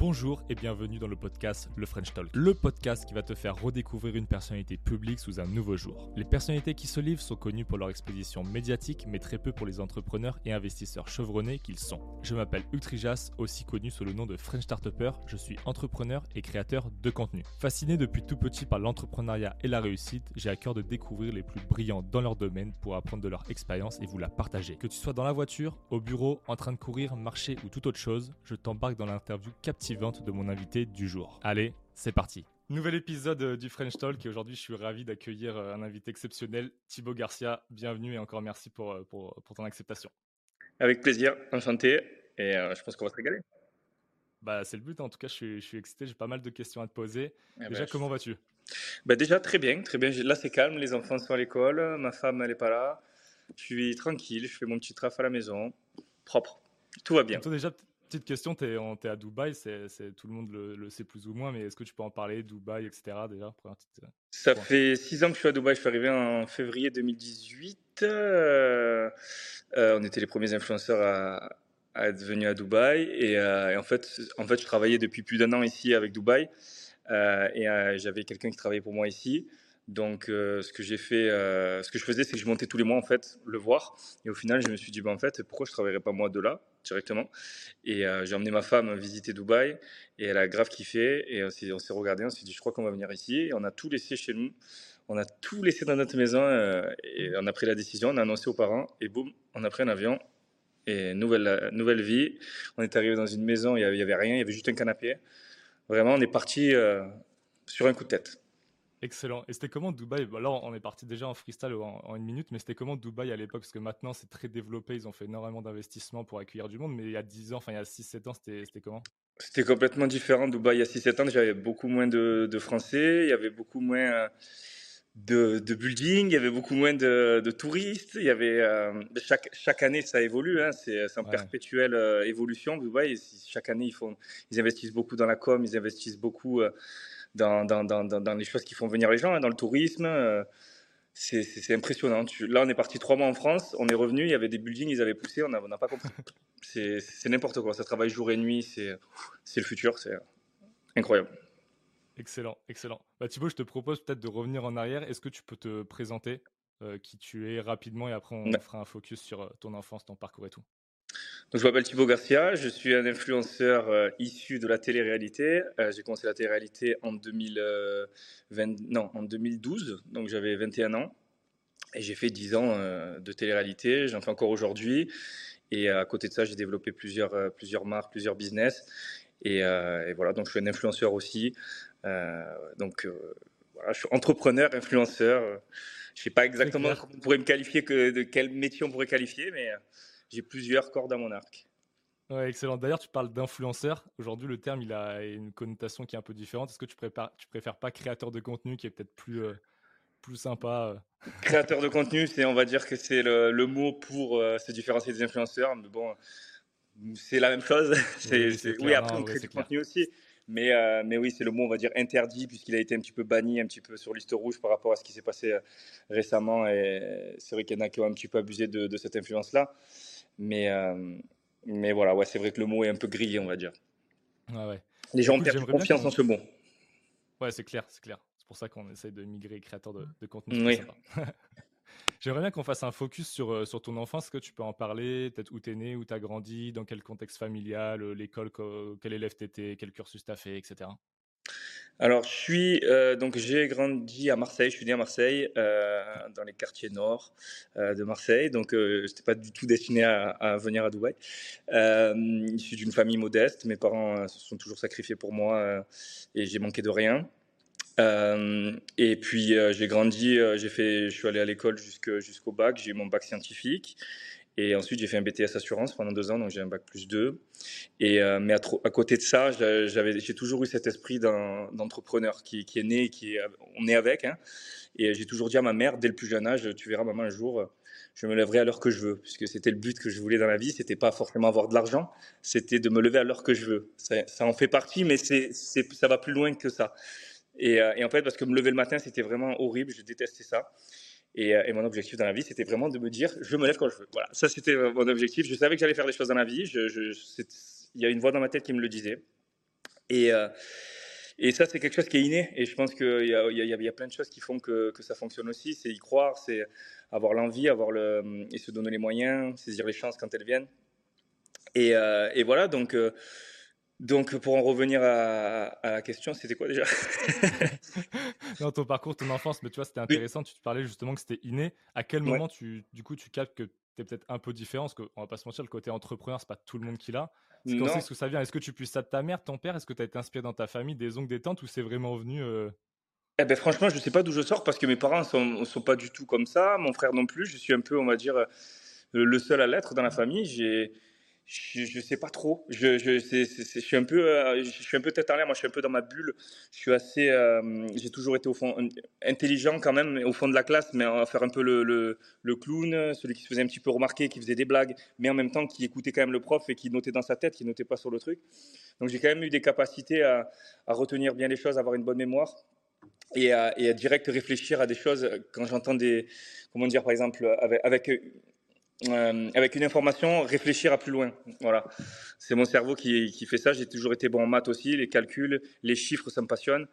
Bonjour et bienvenue dans le podcast Le French Talk, le podcast qui va te faire redécouvrir une personnalité publique sous un nouveau jour. Les personnalités qui se livrent sont connues pour leur exposition médiatique, mais très peu pour les entrepreneurs et investisseurs chevronnés qu'ils sont. Je m'appelle Hugues Trijas, aussi connu sous le nom de French Startupper. Je suis entrepreneur et créateur de contenu. Fasciné depuis tout petit par l'entrepreneuriat et la réussite, j'ai à cœur de découvrir les plus brillants dans leur domaine pour apprendre de leur expérience et vous la partager. Que tu sois dans la voiture, au bureau, en train de courir, marcher ou toute autre chose, je t'embarque dans l'interview captivante de mon invité du jour. Allez, c'est parti. Nouvel épisode euh, du French Talk et aujourd'hui je suis ravi d'accueillir euh, un invité exceptionnel, Thibaut Garcia. Bienvenue et encore merci pour, euh, pour, pour ton acceptation. Avec plaisir, enchanté et je pense qu'on va se régaler. Bah, c'est le but, en tout cas je suis, je suis excité, j'ai pas mal de questions à te poser. Eh déjà, ben, comment vas-tu? Bah Déjà très bien, très bien. Là c'est calme, les enfants sont à l'école, ma femme elle est pas là. Je suis tranquille, je fais mon petit traf à la maison, propre. Tout va bien. déjà, Petite question, tu es, à Dubaï, c'est, tout le monde le, sait plus ou moins, mais est-ce que tu peux en parler, Dubaï, etc. déjà euh, Ça fait six ans que je suis à Dubaï, je suis arrivé en février 2018. Euh, euh, on était les premiers influenceurs à, être venus à Dubaï. Et, en, fait, en fait, je travaillais depuis plus d'un an ici avec Dubaï. et j'avais quelqu'un qui travaillait pour moi ici. Donc, ce que j'ai fait, ce que je faisais, c'est que je montais tous les mois en fait le voir. Et au final, je me suis dit, bah, en fait, pourquoi je travaillerais pas moi de là? Directement. Et euh, j'ai emmené ma femme visiter Dubaï et elle a grave kiffé. Et on s'est regardé, on s'est dit, je crois qu'on va venir ici. Et on a tout laissé chez nous. On a tout laissé dans notre maison euh, et on a pris la décision, on a annoncé aux parents et boum, on a pris un avion et nouvelle, nouvelle vie. On est arrivé dans une maison, il n'y avait, rien, il y avait juste un canapé. Vraiment, on est parti euh, sur un coup de tête. Excellent. Et c'était comment Dubaï? Bah Là, on est parti déjà en freestyle en, une minute, mais c'était comment Dubaï à l'époque? Parce que maintenant, c'est très développé, ils ont fait énormément d'investissements pour accueillir du monde, mais il y a 10 ans, enfin il y a 6-7 ans, c'était comment? C'était complètement différent. Dubaï, il y a 6-7 ans, j'avais beaucoup moins de, Français, il y avait beaucoup moins euh, de, de buildings, il y avait beaucoup moins de, touristes, il y avait, euh, chaque, chaque année, ça évolue, hein, c'est en perpétuelle euh, évolution. Dubaï, chaque année, ils, font, ils investissent beaucoup dans la com, ils investissent beaucoup dans, dans, dans, dans, les choses qui font venir les gens, hein, dans le tourisme. Euh, c'est impressionnant. là, on est parti trois mois en France, on est revenu, il y avait des buildings, ils avaient poussé, on n'a pas compris. C'est n'importe quoi. Ça travaille jour et nuit, c'est le futur, c'est incroyable. Excellent, excellent. Bah, Thibaut, je te propose peut-être de revenir en arrière. Est-ce que tu peux te présenter euh, qui tu es rapidement et après on fera un focus sur euh, ton enfance, ton parcours et tout? Donc, je m'appelle Thibaut Garcia, je suis un influenceur euh, issu de la télé-réalité. Euh, j'ai commencé la télé-réalité en, 2020, non, en 2012, donc j'avais 21 ans. Et j'ai fait 10 ans euh, de télé-réalité, j'en fais encore aujourd'hui. Et à côté de ça, j'ai développé plusieurs, plusieurs marques, plusieurs business. Et, et, voilà, donc je suis un influenceur aussi. donc voilà, je suis entrepreneur, influenceur. Je ne sais pas exactement comment on pourrait me qualifier, que, de quel métier on pourrait qualifier, mais j'ai plusieurs cordes à mon arc. Ouais, excellent. D'ailleurs, tu parles d'influenceur. Aujourd'hui, le terme, il a une connotation qui est un peu différente. Est-ce que tu préfères, tu préfères pas créateur de contenu qui est peut-être plus, euh, plus sympa euh? Créateur de contenu, c'est, on va dire que c'est le, le mot pour euh, se différencier des influenceurs. Mais bon, c'est la même chose. c'est, oui, après, on crée du contenu aussi. Mais, mais oui, c'est le mot, on va dire, interdit, puisqu'il a été un petit peu banni, un petit peu sur liste rouge par rapport à ce qui s'est passé récemment. Et c'est vrai qu'il y en a qui ont un petit peu abusé de, de cette influence-là. Mais, euh, mais voilà, ouais, c'est vrai que le mot est un peu grillé, on va dire. ouais. Les gens ont perdu confiance en ce mot. Ouais, c'est clair, c'est clair. C'est pour ça qu'on essaye de migrer créateur de, de contenu. Oui. J'aimerais bien qu'on fasse un focus sur, euh, sur ton enfance. Est-ce que tu peux en parler? Peut-être où tu es né, où tu as grandi, dans quel contexte familial, euh, l'école, quel élève tu étais, quel cursus tu as fait, etc. Alors, je suis euh, donc j'ai grandi à Marseille. Je suis né à Marseille, euh, dans les quartiers nord euh, de Marseille. Donc, je n'étais pas du tout destiné à, venir à Dubaï. je suis d'une famille modeste. Mes parents se sont toujours sacrifiés pour moi et j'ai manqué de rien. et puis j'ai grandi, j'ai fait, je suis allé à l'école jusqu'au bac. J'ai eu mon bac scientifique. Et ensuite, j'ai fait un BTS assurance pendant deux ans, donc j'ai un bac plus deux. Et, euh, mais à, côté de ça, j'ai toujours eu cet esprit d'entrepreneur qui, est né, qui est, on est avec. Hein. Et j'ai toujours dit à ma mère, dès le plus jeune âge, tu verras, maman, un jour, je me lèverai à l'heure que je veux, puisque c'était le but que je voulais dans la vie. C'était pas forcément avoir de l'argent, c'était de me lever à l'heure que je veux. Ça, en fait partie, mais c'est, ça va plus loin que ça. Euh, et, en fait, parce que me lever le matin, c'était vraiment horrible, je détestais ça. Euh, et, mon objectif dans la vie, c'était vraiment de me dire, je me lève quand je veux. Voilà, ça c'était mon objectif. Je savais que j'allais faire des choses dans la vie. Il y a une voix dans ma tête qui me le disait. Et, et ça, c'est quelque chose qui est inné. Et je pense qu'il y, a plein de choses qui font que, ça fonctionne aussi. C'est y croire, c'est avoir l'envie, avoir et se donner les moyens, saisir les chances quand elles viennent. Et voilà, donc donc, pour en revenir à, la question, c'était quoi déjà Non, ton parcours, ton enfance, mais tu vois, c'était intéressant. Tu te parlais justement que c'était inné. À quel moment, tu, du coup, tu captes que tu es peut-être un peu différent? Parce qu'on va pas se mentir, le côté entrepreneur, c'est pas tout le monde qui l'a. Quand c'est ce que ça vient Est-ce que tu puisses ça de ta mère, ton père? Est-ce que tu as été inspiré dans ta famille, des oncles, des tantes, ou c'est vraiment venu euh? eh ben, franchement, je sais pas d'où je sors parce que mes parents sont, sont pas du tout comme ça. Mon frère non plus. Je suis un peu, on va dire, euh, le seul à l'être dans la famille. J'ai je, je sais pas trop. Je, suis un peu, euh, je suis un peu tête en l'air. Moi, je suis un peu dans ma bulle. Je suis assez, euh, j'ai toujours été intelligent quand même, au fond de la classe, mais à faire un peu le, clown, celui qui se faisait un petit peu remarquer, qui faisait des blagues, mais en même temps qui écoutait quand même le prof et qui notait dans sa tête, qui notait pas sur le truc. Donc, j'ai quand même eu des capacités à, retenir bien les choses, à avoir une bonne mémoire et à, direct réfléchir à des choses quand j'entends des, comment dire, par exemple, avec euh, avec une information, réfléchir à plus loin. Voilà. C'est mon cerveau qui, qui fait ça. J'ai toujours été bon en maths aussi, les calculs, les chiffres, ça me passionne.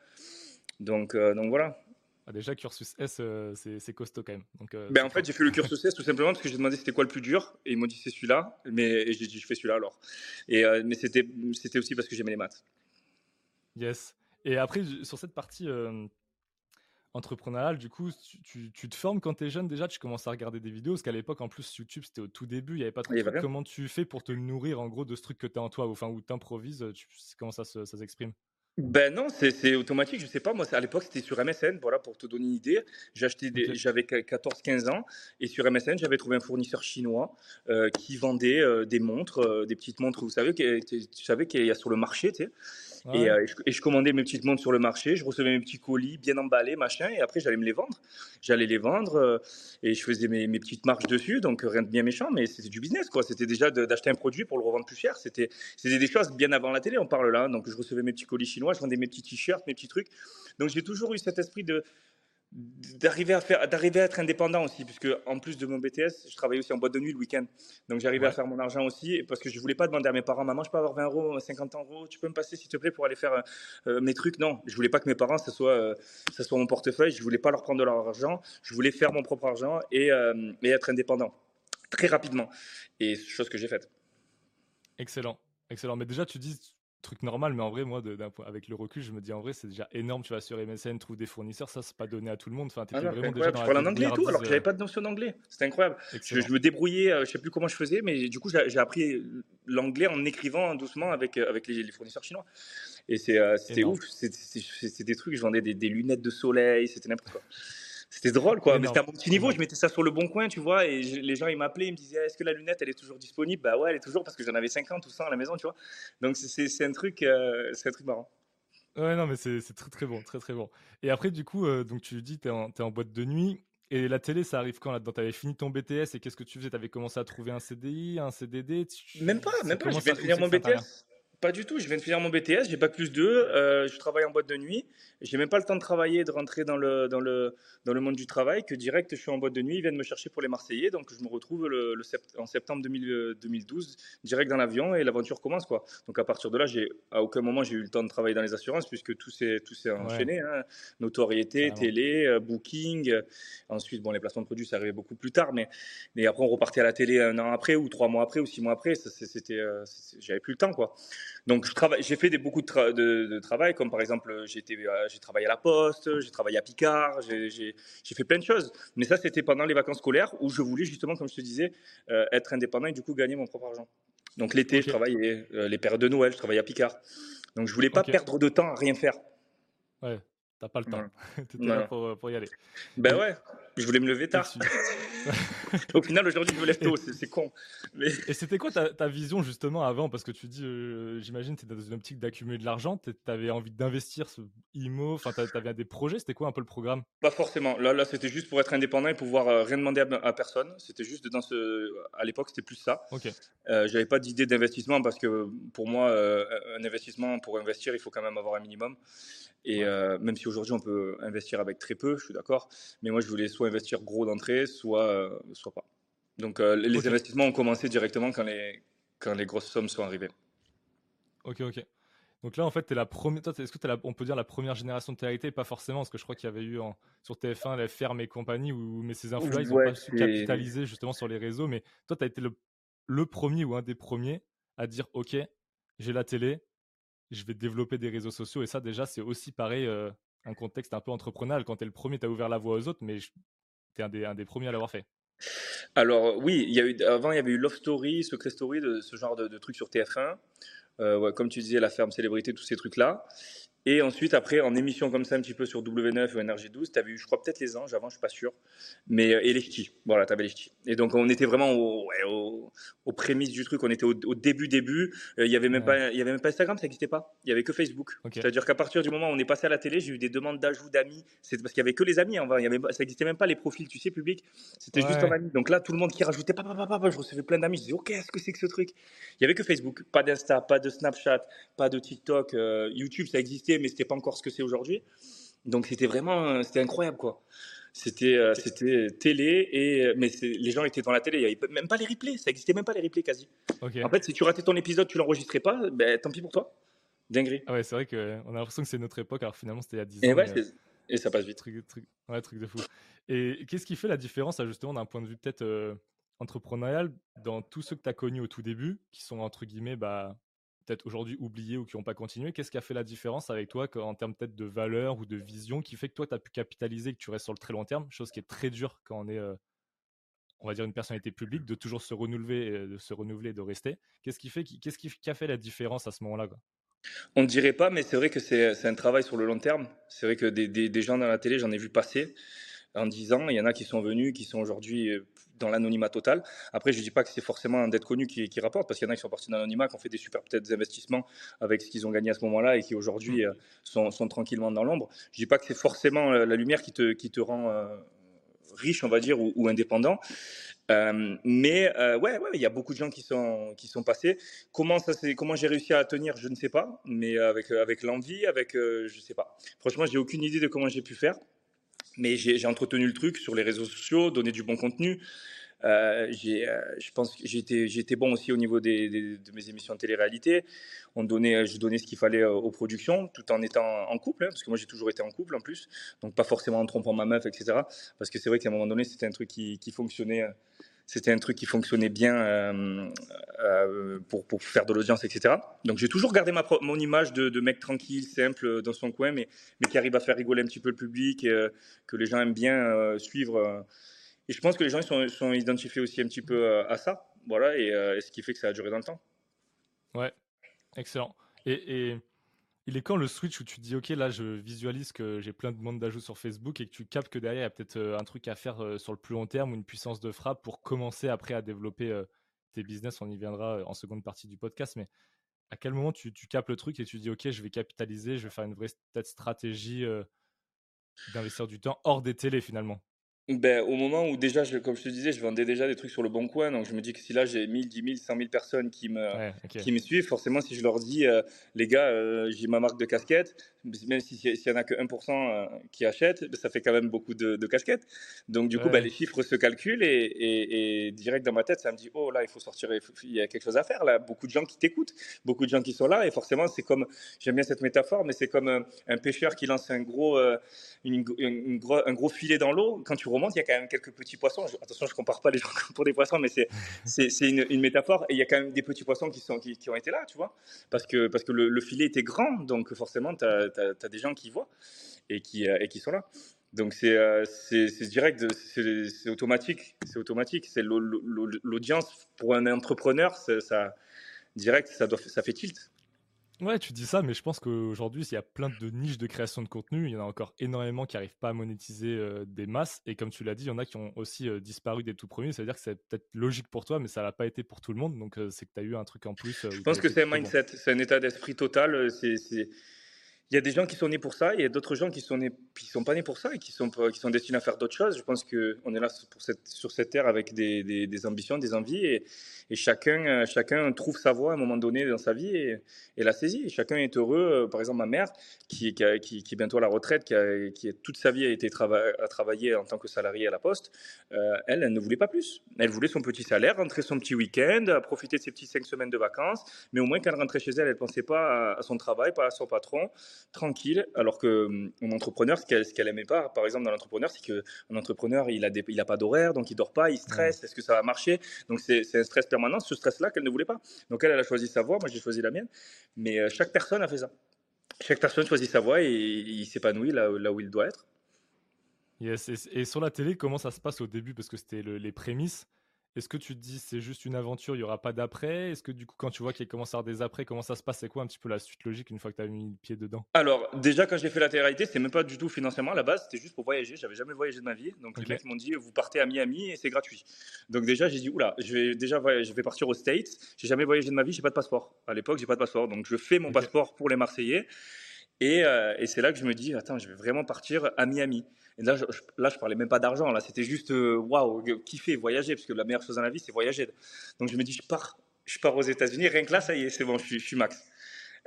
Donc, euh, donc voilà. Ah, déjà, cursus S, euh, c'est costaud quand même. Donc, ben, en fait, j'ai fait le cursus S tout simplement parce que j'ai demandé c'était quoi le plus dur. Et ils m'ont dit c'est celui-là. Mais j'ai dit je fais celui-là alors. Et, mais c'était aussi parce que j'aimais les maths. Yes. Et après, sur cette partie entrepreneurial, du coup, tu, te formes quand tu es jeune déjà, tu commences à regarder des vidéos, parce qu'à l'époque, en plus, YouTube, c'était au tout début, il n'y avait pas trop de Comment tu fais pour te nourrir, en gros, de ce truc que tu as en toi, enfin, où tu improvises, comment ça, ça s'exprime? Ben non, c'est automatique, je sais pas. Moi, à l'époque, c'était sur MSN, voilà, pour te donner une idée. J'avais 14-15 ans et sur MSN, j'avais trouvé un fournisseur chinois euh, qui vendait euh, des montres, euh, des petites montres, vous savez, tu savais qu'il y a sur le marché, tu sais. Et, je, commandais mes petites montres sur le marché, je recevais mes petits colis bien emballés, machin, et après j'allais me les vendre. J'allais les vendre et je faisais mes, petites marges dessus, donc rien de bien méchant, mais c'était du business, quoi. C'était déjà d'acheter un produit pour le revendre plus cher. C'était des choses bien avant la télé, on parle là. Donc je recevais mes petits colis chinois, je vendais mes petits t-shirts, mes petits trucs. Donc j'ai toujours eu cet esprit de d'arriver à faire d'arriver à être indépendant aussi puisque en plus de mon BTS je travaillais aussi en boîte de nuit le week-end. Donc j'arrivais à faire mon argent aussi parce que je voulais pas demander à mes parents maman je peux avoir 20 euros 50 euros tu peux me passer s'il te plaît pour aller faire euh, euh, mes trucs? Non je voulais pas que mes parents ça soit euh, ça soit mon portefeuille. Je voulais pas leur prendre de leur argent. Je voulais faire mon propre argent et, et être indépendant très rapidement. Et chose que j'ai faite. Excellent. Excellent. Mais déjà tu dis truc normal, mais en vrai, moi, de, avec le recul, je me dis en vrai, c'est déjà énorme. Tu vas sur MSN, trouves des fournisseurs, ça, c'est pas donné à tout le monde. Enfin, ah vraiment déjà dans je en anglais et tout, alors que j'avais pas de notion d'anglais. C'était incroyable. Je, me débrouillais, euh, je sais plus comment je faisais, mais du coup, j'ai appris l'anglais en écrivant doucement avec, euh, avec les, fournisseurs chinois. Et c'est euh, c'était ouf. C'est des trucs, je vendais des, des lunettes de soleil, c'était n'importe quoi. C'était drôle, quoi. Mais c'était à mon petit niveau. Je mettais ça sur le bon coin, tu vois. Et les gens, ils m'appelaient, ils me disaient Est-ce que la lunette, elle est toujours disponible? Bah ouais, elle est toujours parce que j'en avais 50 ou 100 à la maison, tu vois. Donc c'est un, truc, euh, c'est un truc marrant. Ouais, non, mais c'est très très bon, très très bon. Et après, du coup, euh, donc tu dis, tu es, es, en boîte de nuit. Et la télé, ça arrive quand là-dedans Tu avais fini ton BTS et qu'est-ce que tu faisais? Tu avais commencé à trouver un CDI, un CDD Même pas, même pas. Je de finir mon BTS. Pas du tout, je viens de finir mon BTS, j'ai pas plus 2, euh, je travaille en boîte de nuit, j'ai même pas le temps de travailler et de rentrer dans le, dans, le, dans le monde du travail, que direct je suis en boîte de nuit, ils viennent me chercher pour les Marseillais, donc je me retrouve le, en septembre 2012, direct dans l'avion et l'aventure commence. quoi. Donc à partir de là, j'ai, à aucun moment j'ai eu le temps de travailler dans les assurances puisque tout s'est, tout s'est enchaîné, hein. notoriété, télé, euh, booking, ensuite bon, les placements de produits ça arrivait beaucoup plus tard, mais, mais après on repartait à la télé un an après ou trois mois après ou six mois après, c'était, euh, j'avais plus le temps. quoi. Donc, j'ai fait des, beaucoup de, de, travail, comme par exemple, j'ai euh, travaillé à la Poste, j'ai travaillé à Picard, j'ai fait plein de choses. Mais ça, c'était pendant les vacances scolaires où je voulais justement, comme je te disais, euh, être indépendant et du coup gagner mon propre argent. Donc, l'été, je travaillais, euh, les périodes de Noël, je travaillais à Picard. Donc, je voulais pas perdre de temps à rien faire. Ouais, t'as pas le temps. tu étais là pour, pour, y aller. Ben ouais, je voulais me lever tard. Au final, aujourd'hui, je me lève tôt, c'est con. Mais... Et c'était quoi ta, ta, vision justement avant? Parce que tu dis, euh, j'imagine, tu dans une optique d'accumuler de l'argent, tu avais envie d'investir ce IMO, enfin, tu avais des projets, c'était quoi un peu le programme? Pas forcément. Là, là c'était juste pour être indépendant et pouvoir euh, rien demander à, personne. C'était juste dans ce. À l'époque, c'était plus ça. Ok. Euh, J'avais pas d'idée d'investissement parce que pour moi, euh, un investissement, pour investir, il faut quand même avoir un minimum. Et même si aujourd'hui on peut investir avec très peu, je suis d'accord, mais moi je voulais soit investir gros d'entrée, soit soit pas. Donc euh, les investissements ont commencé directement quand les, quand les grosses sommes sont arrivées. Ok, ok. Donc là, en fait, es la première. Est-ce que es on peut dire la première génération de télé Pas forcément, parce que je crois qu'il y avait eu sur TF1 la ferme et compagnie, où, mais ces infos-là, ils n'ont pas su capitaliser justement sur les réseaux. Mais toi, tu as été le, premier ou un des premiers à dire Ok, j'ai la télé, je vais développer des réseaux sociaux. Et ça, déjà, c'est aussi pareil, euh, un contexte un peu entrepreneurial. Quand tu es le premier, tu as ouvert la voie aux autres, mais tu un des, premiers à l'avoir fait. Alors oui, il y a eu, avant il y avait eu Love Story, Secret Story, de, ce genre de, de trucs sur TF1. Euh, comme tu disais, la ferme célébrité, tous ces trucs-là. Et ensuite, après, en émission comme ça, un petit peu sur W9 ou NRJ12, tu avais eu, je crois, peut-être les anges avant, je suis pas sûr. Mais, euh, et les ch'tis. Voilà, tu avais les ch'tis. Et donc, on était vraiment au, ouais, aux prémices du truc. On était au, début, début. Euh, il y avait même pas, il y avait même pas Instagram, ça n'existait pas. Il y avait que Facebook. C'est-à-dire qu'à partir du moment où on est passé à la télé, j'ai eu des demandes d'ajout d'amis. C'est parce qu'il y avait que les amis. Hein. Il y avait, ça n'existait même pas les profils, tu sais, publics. C'était juste en ami. Donc là, tout le monde qui rajoutait, papa, papa, papa, je recevais plein d'amis. Je disais, ok, qu'est-ce que c'est que ce truc? Il y avait que Facebook, pas d'Insta, pas de Snapchat, pas de TikTok, YouTube, ça existait, mais c'était pas encore ce que aujourd'hui. Donc c'était vraiment, c'était incroyable quoi. C'était, euh, c'était télé et mais les gens étaient dans la télé. Il n'y avait même pas les replays, ça existait même pas les replays quasi. En fait, si tu ratais ton épisode, tu l'enregistrais pas, ben tant pis pour toi. Dinguerie. Ah ouais, c'est vrai qu'on a l'impression que c'est notre époque, alors finalement c'était il y a 10 et ans. Ouais, et ça passe vite. Truc, truc, ouais, truc de fou. Et qu'est-ce qui fait la différence, justement, d'un point de vue peut-être euh, entrepreneurial, dans tous ceux que tu as connus au tout début, qui sont entre guillemets bah, peut-être aujourd'hui oubliés ou qui n'ont pas continué. Qu'est-ce qui a fait la différence avec toi en termes peut-être de valeur ou de vision qui fait que toi, tu as pu capitaliser, que tu restes sur le très long terme, chose qui est très dure quand on est, euh, on va dire, une personnalité publique, de toujours se renouveler, de se renouveler, de rester. Qu'est-ce qui fait, qu'est-ce qui, a fait la différence à ce moment-là On ne dirait pas, mais c'est vrai que c'est un travail sur le long terme. C'est vrai que des, des gens dans la télé, j'en ai vu passer en 10 ans. Il y en a qui sont venus, qui sont aujourd'hui euh, dans l'anonymat total. Après, je ne dis pas que c'est forcément un dette connu qui, qui rapporte, parce qu'il y en a qui sont partis dans l'anonymat, qui ont fait des super peut-être investissements avec ce qu'ils ont gagné à ce moment-là et qui aujourd'hui mmh. euh, sont, sont, tranquillement dans l'ombre. Je ne dis pas que c'est forcément euh, la lumière qui te, qui te rend riche, on va dire, ou, indépendant. mais ouais, ouais, il y a beaucoup de gens qui sont qui sont passés. Comment ça, c'est comment j'ai réussi à tenir, je ne sais pas, mais avec avec l'envie, avec je sais pas. Franchement, j'ai aucune idée de comment j'ai pu faire mais j'ai entretenu le truc sur les réseaux sociaux, donné du bon contenu. Euh, euh, je pense que été, bon aussi au niveau des, de mes émissions de télé-réalité. On donnait, je donnais ce qu'il fallait euh, aux productions, tout en étant en couple, hein, parce que moi j'ai toujours été en couple en plus, donc pas forcément en trompant ma meuf, etc. Parce que c'est vrai qu'à un moment donné, c'était un truc qui, qui fonctionnait c'était un truc qui fonctionnait bien euh, euh, pour, pour, faire de l'audience, etc. Donc j'ai toujours gardé ma, mon image de, de, mec tranquille, simple, dans son coin, mais, mais qui arrive à faire rigoler un petit peu le public, et, euh, que les gens aiment bien suivre. Et je pense que les gens sont, sont, identifiés aussi un petit peu à ça, voilà, et, ce qui fait que ça a duré dans le temps. Ouais, excellent. Et il est quand le switch où tu te dis, OK, là, je visualise que j'ai plein de demandes d'ajout sur Facebook et que tu captes que derrière, il y a peut-être euh, un truc à faire euh, sur le plus long terme ou une puissance de frappe pour commencer après à développer euh, tes business. On y viendra en seconde partie du podcast. Mais à quel moment tu, tu captes le truc et tu dis, OK, je vais capitaliser, je vais faire une vraie stratégie d'investir du temps hors des télés finalement? Ben, au moment où déjà, je, comme je te disais, je vendais déjà des trucs sur le bon coin, donc je me dis que si là j'ai 1000, 10 000, 100 000 personnes qui me, qui me suivent, forcément si je leur dis, euh, les gars, euh, j'ai ma marque de casquette, même s'il n'y en a que 1% euh, qui achètent, ben, ça fait quand même beaucoup de, casquettes. Donc du coup, ben, les chiffres se calculent et, et, direct dans ma tête, ça me dit, oh là, il faut sortir, il, y a quelque chose à faire là, beaucoup de gens qui t'écoutent, beaucoup de gens qui sont là, et forcément c'est comme, j'aime bien cette métaphore, mais c'est comme un, pêcheur qui lance un gros, une, un gros filet dans l'eau, quand tu il y a quand même quelques petits poissons. attention, je ne compare pas les gens pour des poissons, mais c'est une, métaphore. Et il y a quand même des petits poissons qui, ont été là, tu vois. Parce que, le, filet était grand, donc forcément, tu as, des gens qui voient et qui, euh, et qui sont là. Donc c'est euh, direct, c'est automatique, c'est automatique. C'est l'audience pour un entrepreneur, direct, ça fait tilt. Ouais, tu dis ça, mais je pense qu'aujourd'hui, il y a plein de niches de création de contenu. Il y en a encore énormément qui n'arrivent pas à monétiser euh, des masses. Et comme tu l'as dit, il y en a qui ont aussi euh, disparu des tout premiers. C'est-à-dire que c'est peut-être logique pour toi, mais ça n'a pas été pour tout le monde. Donc, euh, c'est que tu as eu un truc en plus. je pense que c'est un mindset, c'est un état d'esprit total. C'est il y a des gens qui sont nés pour ça, et il y a d'autres gens qui sont nés, qui sont pas nés pour ça et qui sont, qui sont destinés à faire d'autres choses. Je pense qu'on est là sur cette terre avec des, des, ambitions, des envies, et, et, chacun, euh, chacun trouve sa voie à un moment donné dans sa vie et, et la saisit. Chacun est heureux. Euh, par exemple, ma mère, qui, qui, qui, est bientôt à la retraite, qui, a, qui toute sa vie a été à travailler en tant que salarié à la Poste, euh, elle, ne voulait pas plus. Elle voulait son petit salaire, rentrer son petit week-end, profiter de ses petites cinq semaines de vacances, mais au moins quand elle rentrait chez elle, elle pensait pas à son travail, pas à son patron tranquille, alors que hum, mon entrepreneur, ce qu'elle ce qu'elle aimait pas, par exemple dans l'entrepreneur, c'est que un entrepreneur, il a des, il a pas d'horaire, donc il dort pas, il stresse, est-ce que ça va marcher? Donc c'est un stress permanent, ce stress-là qu'elle ne voulait pas. Donc elle, elle a choisi sa voie, moi j'ai choisi la mienne, mais euh, chaque personne a fait ça. Chaque personne choisit sa voie et il s'épanouit là, là où il doit être. Yes, et, et, sur la télé, comment ça se passe au début? Parce que c'était le, les prémices. Est-ce que tu te dis c'est juste une aventure, il n'y aura pas d'après? Est-ce que du coup, quand tu vois qu'il commence à avoir des après, comment ça se passe? C'est quoi un petit peu la suite logique une fois que tu as mis le pied dedans? Alors, déjà, quand j'ai fait la télé-réalité, c'était même pas du tout financièrement à la base, c'était juste pour voyager. J'avais jamais voyagé de ma vie. Donc, okay. les mecs m'ont dit vous partez à Miami et c'est gratuit. Donc, déjà, j'ai dit oula, je vais déjà je vais partir aux States. J'ai jamais voyagé de ma vie, j'ai pas de passeport. À l'époque, j'ai pas de passeport. Donc, je fais mon okay. passeport pour les Marseillais. Et, euh, et c'est là que je me dis attends, je vais vraiment partir à Miami. Et là, je, là, parlais même pas d'argent. Là, c'était juste euh, waouh, wow, kiffer, voyager, parce que la meilleure chose dans la vie, c'est voyager. Donc, je me dis, je pars, je pars aux États-Unis. Rien que là, ça y est, c'est bon, je suis, max.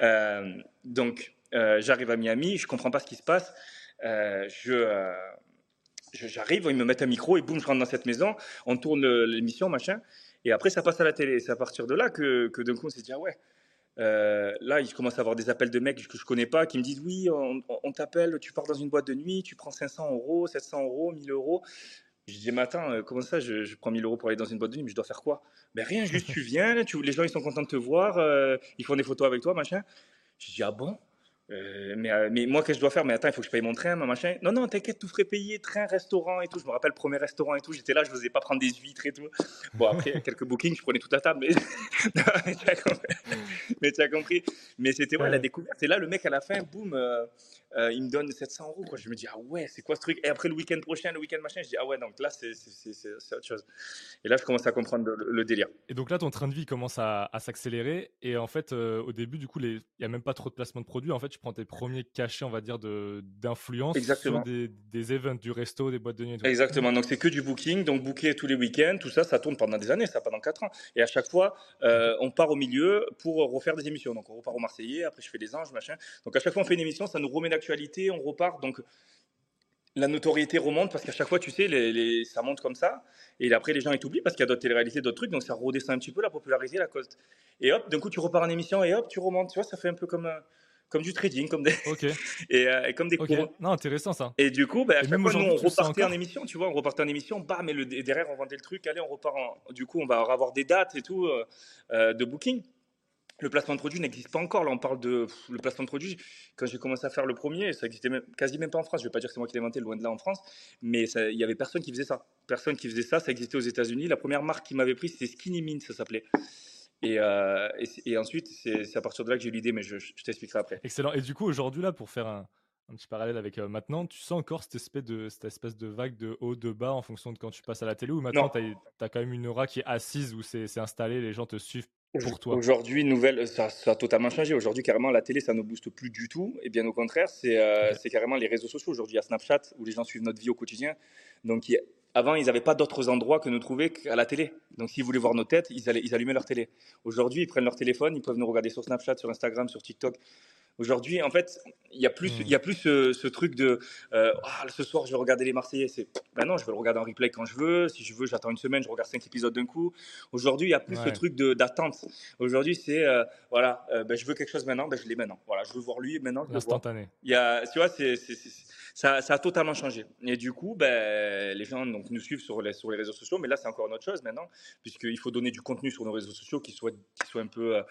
Euh, donc, j'arrive à Miami, je comprends pas ce qui se passe. Je, j'arrive, ils me mettent un micro et boum, je rentre dans cette maison. On tourne l'émission, machin. Et après, ça passe à la télé. C'est à partir de là que, que d'un coup, on s'est dit, ah ouais. Euh, là, il commence à avoir des appels de mecs que je connais pas qui me disent oui, on, on t'appelle, tu pars dans une boîte de nuit, tu prends 500 euros, 700 euros, 1000 euros. Je dis, mais attends, euh, comment ça, je, je, prends 1000 euros pour aller dans une boîte de nuit, mais je dois faire quoi? Ben rien, juste tu viens, tu, les gens ils sont contents de te voir, euh, ils font des photos avec toi, machin. Je dis, ah bon? Euh, mais, euh, mais, moi, qu'est-ce que je dois faire? Mais attends, il faut que je paye mon train, ma machin. Non, non, t'inquiète, tout frais payé, train, restaurant et tout. Je me rappelle, premier restaurant et tout, j'étais là, je n'osais pas prendre des huîtres et tout. Bon, après, quelques bookings, je prenais toute la table, mais, mais tu as compris. Mais, as compris. mais c'était ouais, la découverte. Et là, le mec, à la fin, boum, euh, euh, il me donne 700 euros. Quoi. Je me dis, ah ouais, c'est quoi ce truc? Et après, le week-end prochain, le week-end machin, je dis, ah ouais, donc là, c'est autre chose. Et là, je commence à comprendre le, le, délire. Et donc là, ton train de vie commence à, à s'accélérer. Et en fait, euh, au début, du coup, il n'y a même pas trop de placement de produits. En fait, tu prends tes premiers cachets, on va dire, d'influence sur des, des events, du resto, des boîtes de nuit. Exactement. Donc, c'est que du booking. Donc, booker tous les week-ends, tout ça, ça tourne pendant des années, ça pendant 4 ans. Et à chaque fois, euh, on part au milieu pour refaire des émissions. Donc, on repart au Marseillais, après, je fais des anges, machin. Donc, à chaque fois, on fait une émission, ça nous remet on repart. Donc, la notoriété remonte parce qu'à chaque fois, tu sais, les, les, ça monte comme ça. Et après, les gens, ils t'oublient parce qu'il y a d'autres télé-réalités, d'autres trucs. Donc, ça redescend un petit peu la popularité, la cause. Et hop, d'un coup, tu repars en émission et hop, tu remontes. Tu vois, ça fait un peu comme, comme du trading, comme des, okay. et, euh, et, comme des okay. cours. Non, intéressant ça. Et du coup, bah, à chaque fois, nous, on repartait en émission, tu vois, on repartait en émission, bam, et, le, et derrière, on vendait le truc. Allez, on repart en, Du coup, on va avoir des dates et tout euh, euh, de booking le placement de produit n'existe pas encore. Là, on parle de le placement de produit. Quand j'ai commencé à faire le premier, ça existait même, quasi même pas en France. Je vais pas dire que c'est moi qui l'ai inventé, loin de là en France, mais il y avait personne qui faisait ça. Personne qui faisait ça. Ça existait aux États-Unis. La première marque qui m'avait pris, c'était Skinny Mint, ça s'appelait. Et, euh, et, et, ensuite, c'est à partir de là que j'ai eu l'idée, mais je, je t'expliquerai après. Excellent. Et du coup, aujourd'hui, là, pour faire un, un petit parallèle avec euh, maintenant, tu sens encore cette espèce, de, cette espèce de vague de haut, de bas en fonction de quand tu passes à la télé ou maintenant tu as, as, quand même une aura qui est assise où c'est installé, les gens te suivent pour toi Aujourd'hui, nouvelle, ça, ça, a totalement changé. Aujourd'hui, carrément, la télé, ça ne booste plus du tout. Et bien au contraire, c'est euh, ouais. carrément les réseaux sociaux. Aujourd'hui, il y a Snapchat où les gens suivent notre vie au quotidien. Donc, il, avant, ils n'avaient pas d'autres endroits que nous trouver qu'à la télé. Donc, s'ils voulaient voir nos têtes, ils, allaient, ils allumaient leur télé. Aujourd'hui, ils prennent leur téléphone, ils peuvent nous regarder sur Snapchat, sur Instagram, sur TikTok. Aujourd'hui, en fait, il y a plus, mmh. il y a plus ce, ce truc de euh, ah, ce soir, je vais regarder les Marseillais. C'est ben non, je vais le regarder en replay quand je veux. Si je veux, j'attends une semaine, je regarde cinq épisodes d'un coup. Aujourd'hui, il y a plus ouais. ce truc d'attente. Aujourd'hui, c'est euh, voilà, euh, ben, je veux quelque chose maintenant, ben, je l'ai maintenant. Voilà, je veux voir lui maintenant. Instantané. Il y a, tu vois, c'est ça, ça, a totalement changé. Et du coup, ben, les gens donc, nous suivent sur les, sur les réseaux sociaux, mais là, c'est encore une autre chose maintenant, puisqu'il faut donner du contenu sur nos réseaux sociaux qui soit, qui soit un peu euh,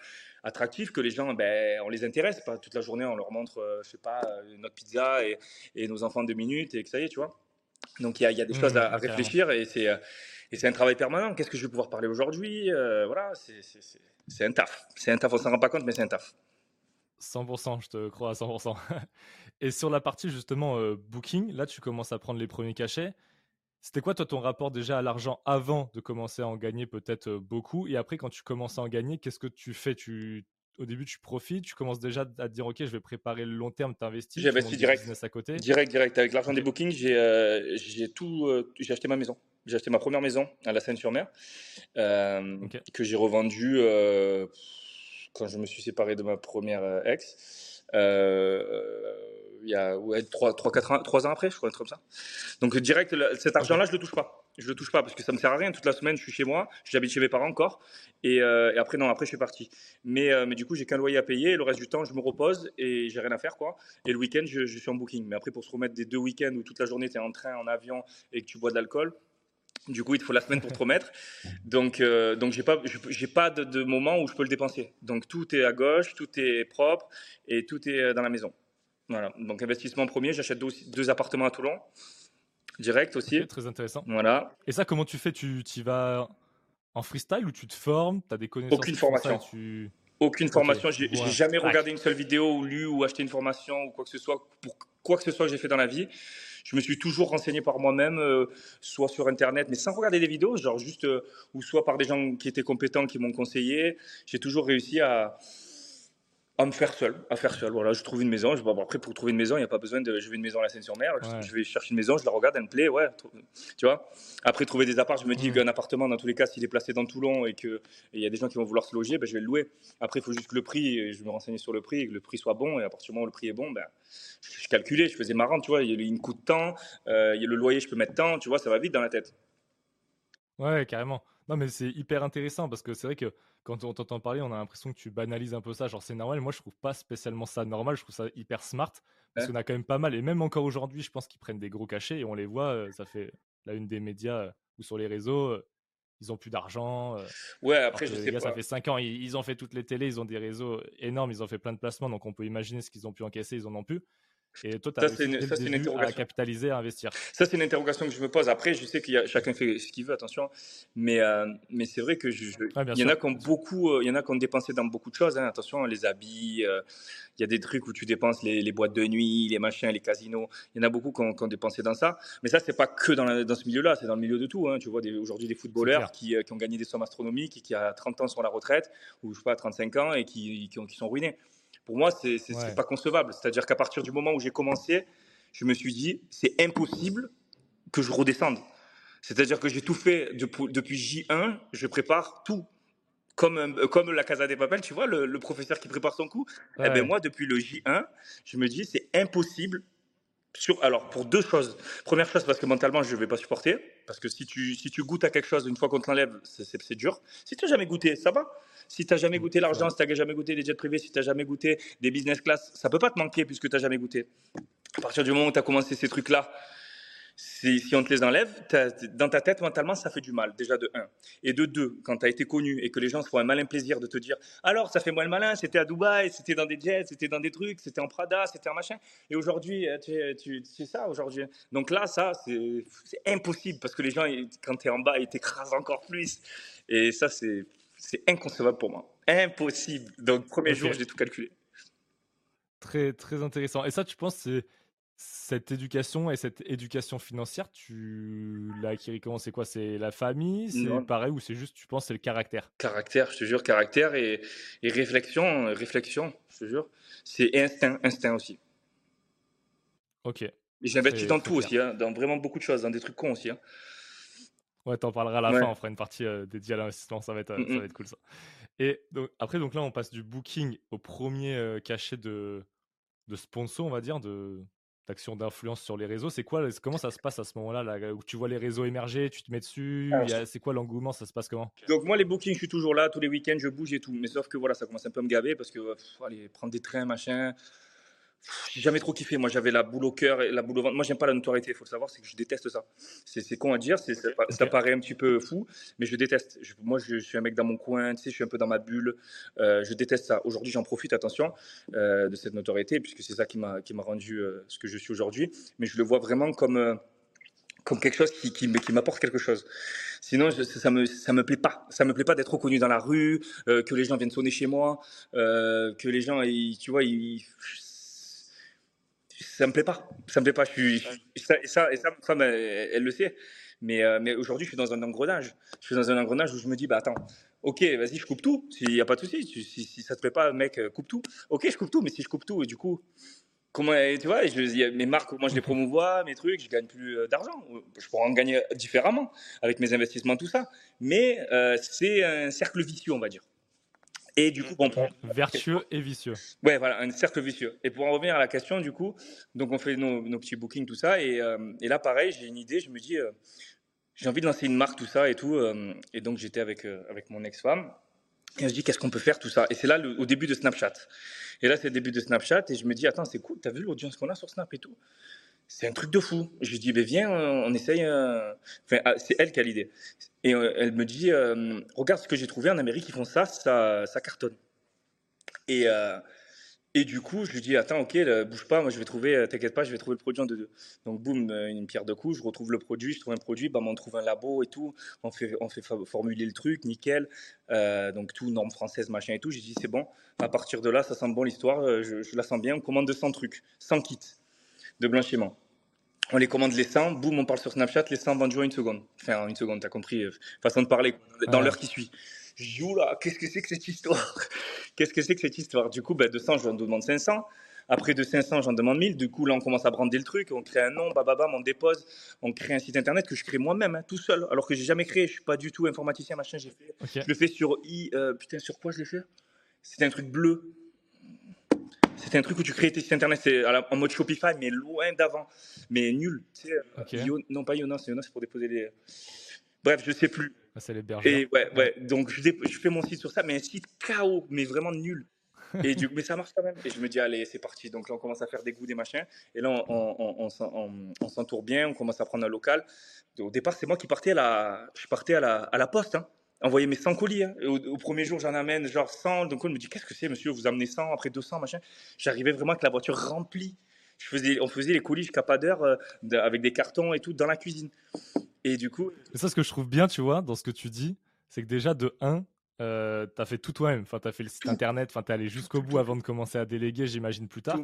attractif, que les gens, ben, on les intéresse. Pas toute la journée, on leur montre, euh, je sais pas, euh, notre pizza et, et, nos enfants de minutes et que ça y est, tu vois. Donc, il y a, y a, des mmh, choses à, à réfléchir et c'est. Et c'est un travail permanent. Qu'est-ce que je vais pouvoir parler aujourd'hui euh, Voilà, c'est un taf. C'est un taf, on s'en rend pas compte, mais c'est un taf. 100%, je te crois à 100%. Et sur la partie justement euh, booking, là tu commences à prendre les premiers cachets. C'était quoi toi ton rapport déjà à l'argent avant de commencer à en gagner peut-être euh, beaucoup? Et après quand tu commences à en gagner, qu'est-ce que tu fais? Tu... au début, tu profites, tu commences déjà à te dire, OK, je vais préparer le long terme, t'investis. J'ai investi direct. À côté. Direct, direct. Avec l'argent des bookings, j'ai euh, tout, euh, j'ai acheté ma maison. J'ai acheté ma première maison à la Seine-sur-Mer, euh, que j'ai revendue quand je me suis séparé de ma première ex. Il y a ouais, 3, 3, 4 ans, 3 ans après, je crois, un truc comme ça. Donc direct, cet argent-là, je le touche pas je le touche pas parce que ça me sert à rien. Toute la semaine, je suis chez moi, j'habite chez mes parents encore, et, euh, après non, après je suis parti. Mais, euh, mais du coup, j'ai qu'un loyer à payer. Et le reste du temps, je me repose et j'ai rien à faire quoi. Et le week-end, je, suis en booking. Mais après, pour se remettre des deux week-ends où toute la journée tu es en train, en avion et que tu bois de l'alcool. Du coup, il te faut la semaine pour te remettre. Donc, euh, donc j'ai pas, j'ai pas de, de, moment où je peux le dépenser. Donc, tout est à gauche, tout est propre et tout est dans la maison. Voilà. Donc, investissement premier, j'achète deux, deux appartements à Toulon direct aussi. très intéressant. Voilà. Et ça, comment tu fais? Tu y vas en freestyle ou tu te formes? Tu as des connaissances Aucune formation. Aucune formation. J'ai jamais regardé une seule vidéo ou lu ou acheté une formation ou quoi que ce soit pour quoi que ce soit que j'ai fait dans la vie. Je me suis toujours renseigné par moi-même, euh, soit sur Internet, mais sans regarder des vidéos, genre juste, euh, ou soit par des gens qui étaient compétents, qui m'ont conseillé. J'ai toujours réussi à, à me faire seul, à faire seul. Voilà, je trouve une maison. Je, bon, après, pour trouver une maison, il n'y a pas besoin de. Je veux une maison à la Seine-sur-Mer. Je vais chercher une maison, je la regarde, elle me plaît, ouais. Tu vois. Après, trouver des apparts, je me dis mmh. qu'un appartement, dans tous les cas, s'il est placé dans Toulon et qu'il y a des gens qui vont vouloir se loger, ben, je vais le louer. Après, il faut juste que le prix, je me renseigne sur le prix, que le prix soit bon. Et à partir du moment où le prix est bon, ben, je, calculais, je faisais marrant, tu vois. Il y a une coût de temps, euh, il y a le loyer, je peux mettre temps, tu vois, ça va vite dans la tête. Ouais, carrément. Non, mais c'est hyper intéressant parce que c'est vrai que quand on t'entend parler, on a l'impression que tu banalises un peu ça. Genre, c'est normal. Moi, je trouve pas spécialement ça normal. Je trouve ça hyper smart. Parce qu'on a quand même pas mal. Et même encore aujourd'hui, je pense qu'ils prennent des gros cachets et on les voit. Euh, ça fait la une des médias euh, ou sur les réseaux. Euh, ils ont plus d'argent. ouais, après, je sais pas. Ça fait 5 ans. Ils, ont fait toutes les télés. Ils ont des réseaux énormes. Ils ont fait plein de placements. Donc, on peut imaginer ce qu'ils ont pu encaisser. Ils en ont plus. Et toi, tu as une, une à capitaliser, à investir. Ça, c'est une interrogation que je me pose. Après, je sais a chacun fait ce qu'il veut, attention. Mais, euh, mais c'est vrai que je, il y en a qui ont beaucoup, euh, il y en a qui ont dépensé dans beaucoup de choses. Hein. Attention, les habits. Euh, il y a des trucs où tu dépenses les, boîtes de nuit, les machins, les casinos. Il y en a beaucoup qui ont, dépensé dans ça. Mais ça, c'est pas que dans, dans ce milieu-là. C'est dans le milieu de tout. Hein. Tu vois aujourd'hui des footballeurs qui, qui, ont gagné des sommes astronomiques et qui à 30 ans sont à la retraite ou je sais pas à 35 ans et qui, qui, qui sont ruinés. Pour moi, c'est n'est pas concevable. C'est-à-dire qu'à partir du moment où j'ai commencé, je me suis dit, c'est impossible que je redescende. C'est-à-dire que j'ai tout fait depuis, J1, je prépare tout. Comme, comme la Casa des Papel, tu vois, le, professeur qui prépare son coup. Eh ben moi, depuis le J1, je me dis, c'est impossible alors, pour deux choses. Première chose, parce que mentalement, je ne vais pas supporter. Parce que si tu, si tu goûtes à quelque chose, une fois qu'on te l'enlève, c'est dur. Si tu n'as jamais goûté, ça va. Si tu n'as jamais goûté l'argent, si tu n'as jamais goûté les jets privés, si tu n'as jamais goûté des business class, ça peut pas te manquer puisque tu n'as jamais goûté. À partir du moment où tu as commencé ces trucs-là, si, on te les enlève, dans ta tête, mentalement, ça fait du mal, déjà de 1. Et de 2, quand tu as été connu et que les gens se font un malin plaisir de te dire Alors, ça fait moi le malin, c'était à Dubaï, c'était dans des jets, c'était dans des trucs, c'était en Prada, c'était un machin. Et aujourd'hui, euh, tu, c'est ça aujourd'hui. Donc là, ça, c'est impossible parce que les gens, quand tu es en bas, ils t'écrasent encore plus. Et ça, c'est inconcevable pour moi. Impossible. Donc, premier jour, j'ai tout calculé. Très, très intéressant. Et ça, tu penses, c'est cette éducation et cette éducation financière, tu l'as acquis comment? C'est quoi? C'est la famille? C'est pareil ou c'est juste, tu penses, c'est le caractère? Caractère, je te jure, caractère et, réflexion, réflexion, je te jure. C'est instinct, instinct aussi. Ok. Et j'investis dans tout aussi, hein, dans vraiment beaucoup de choses, dans des trucs cons aussi. Hein. Ouais, t'en parleras à la fin, on fera une partie euh, dédiée à l'investissement, ça, va être, ça va être cool ça. Et donc, après, donc là, on passe du booking au premier euh, cachet de, de sponsor, on va dire, de, d'action d'influence sur les réseaux. C'est quoi Comment ça se passe à ce moment-là là, où tu vois les réseaux émerger, tu te mets dessus C'est quoi l'engouement Ça se passe comment? Donc moi les bookings, je suis toujours là tous les week-ends, je bouge et tout. Mais sauf que voilà, ça commence un peu à me gaver parce que aller prendre des trains, machin j'ai jamais trop kiffé. Moi, j'avais la boule au cœur et la boule au ventre. Moi, j'aime pas la notoriété. Il faut le savoir, c'est que je déteste ça. C'est con à dire, ça, paraît un petit peu fou, mais je déteste. moi, je, suis un mec dans mon coin, tu sais, je suis un peu dans ma bulle. Euh, je déteste ça. Aujourd'hui, j'en profite, attention, euh, de cette notoriété, puisque c'est ça qui m'a rendu euh, ce que je suis aujourd'hui. Mais je le vois vraiment comme comme quelque chose qui, qui, qui m'apporte quelque chose. Sinon, ça me ça me plaît pas. Ça me plaît pas d'être reconnu dans la rue, que les gens viennent sonner chez moi, que les gens, ils, tu vois, ils ça me plaît pas. Ça me plaît pas. Je ça, et ça, ma femme, elle, le sait. Mais, euh, mais aujourd'hui, je suis dans un engrenage. Je suis dans un engrenage où je me dis, bah attends, ok, vas-y, je coupe tout. S'il n'y a pas de souci, si, si, si, ça te plaît pas, mec, euh, coupe tout. Ok, je coupe tout, mais si je coupe tout, et du coup, comment, tu vois, je, mes marques, moi je les promouvois, mes trucs, je gagne plus euh, d'argent. Je pourrais en gagner différemment avec mes investissements, tout ça. Mais c'est un cercle vicieux, on va dire. Et du coup, bon, vertueux et vicieux. Ouais, voilà, un cercle vicieux. Et pour en revenir à la question, du coup, donc on fait nos, petits bookings, tout ça, et, et là, pareil, j'ai une idée, je me dis, j'ai envie de lancer une marque, tout ça et tout. Euh, et donc, j'étais avec, euh, avec mon ex-femme. Et je me dis, qu'est-ce qu'on peut faire, tout ça? Et c'est là, au début de Snapchat. Et là, c'est le début de Snapchat. Et je me dis, attends, c'est cool, t'as vu l'audience qu'on a sur Snap et tout? C'est un truc de fou. Je lui dis, ben viens, on essaye. Enfin, ah, c'est elle qui a l'idée. Et euh, elle me dit, regarde ce que j'ai trouvé en Amérique, ils font ça, ça, ça cartonne. Et, et du coup, je lui dis, attends, ok, bouge pas, moi je vais trouver, euh, t'inquiète pas, je vais trouver le produit en deux. Donc, boum, euh, une pierre de coups, je retrouve le produit, je trouve un produit, bah, on trouve un labo et tout, on fait, on fait formuler le truc, nickel. Euh, donc, tout, norme française, machin et tout. J'ai dit, c'est bon, à partir de là, ça sent bon l'histoire, je, la sens bien, on commande 200 trucs, 100 kits de blanchiment. On les commande les 100, boum, on parle sur Snapchat, les 100 vendus en une seconde. Enfin, en une seconde, t'as compris, façon de parler, dans l'heure qui suit. Je là, qu'est-ce que c'est que cette histoire? Qu'est-ce que c'est que cette histoire? Du coup, ben, de 100, je demande 500. Après de 500, j'en demande 1000. Du coup, là, on commence à brander le truc. On crée un nom, bababam, on dépose. On crée un site internet que je crée moi-même, hein, tout seul. Alors que j'ai jamais créé. Je suis pas du tout informaticien, machin. J'ai fait. Je le fais sur i. Euh, putain, sur quoi je l'ai fait C'était un truc bleu. C'était un truc où tu crées tes sites internet. C'est en mode Shopify, mais loin d'avant. Mais nul. Tu sais, non, pas Yonas. Yonas, c'est pour déposer les. Bref, je sais plus. Ah, c'est les Et ouais, ouais. Donc, je, je, fais mon site sur ça, mais un site chaos, mais vraiment nul. Et du, mais ça marche quand même. Et je me dis, allez, c'est parti. Donc là, on commence à faire des goûts, des machins. Et là, on, on, s'entoure bien, on commence à prendre un local. Au départ, c'est moi qui partais à la, je partais à la, à la poste, hein. Envoyer mes 100 colis. Hein. Au, premier jour, j'en amène genre 100. Donc, on me dit, qu'est-ce que c'est, monsieur? Vous amenez 100, après 200, machin. J'arrivais vraiment avec la voiture remplie. Je faisais, on faisait les colis jusqu'à pas d'heure euh, avec des cartons et tout dans la cuisine. Et du coup. Et ça, ce que je trouve bien, tu vois, dans ce que tu dis, c'est que déjà, de 1, euh, tu as fait tout toi-même. Enfin, tu as fait le site internet, enfin, tu es allé jusqu'au bout avant de commencer à déléguer, j'imagine, plus tard.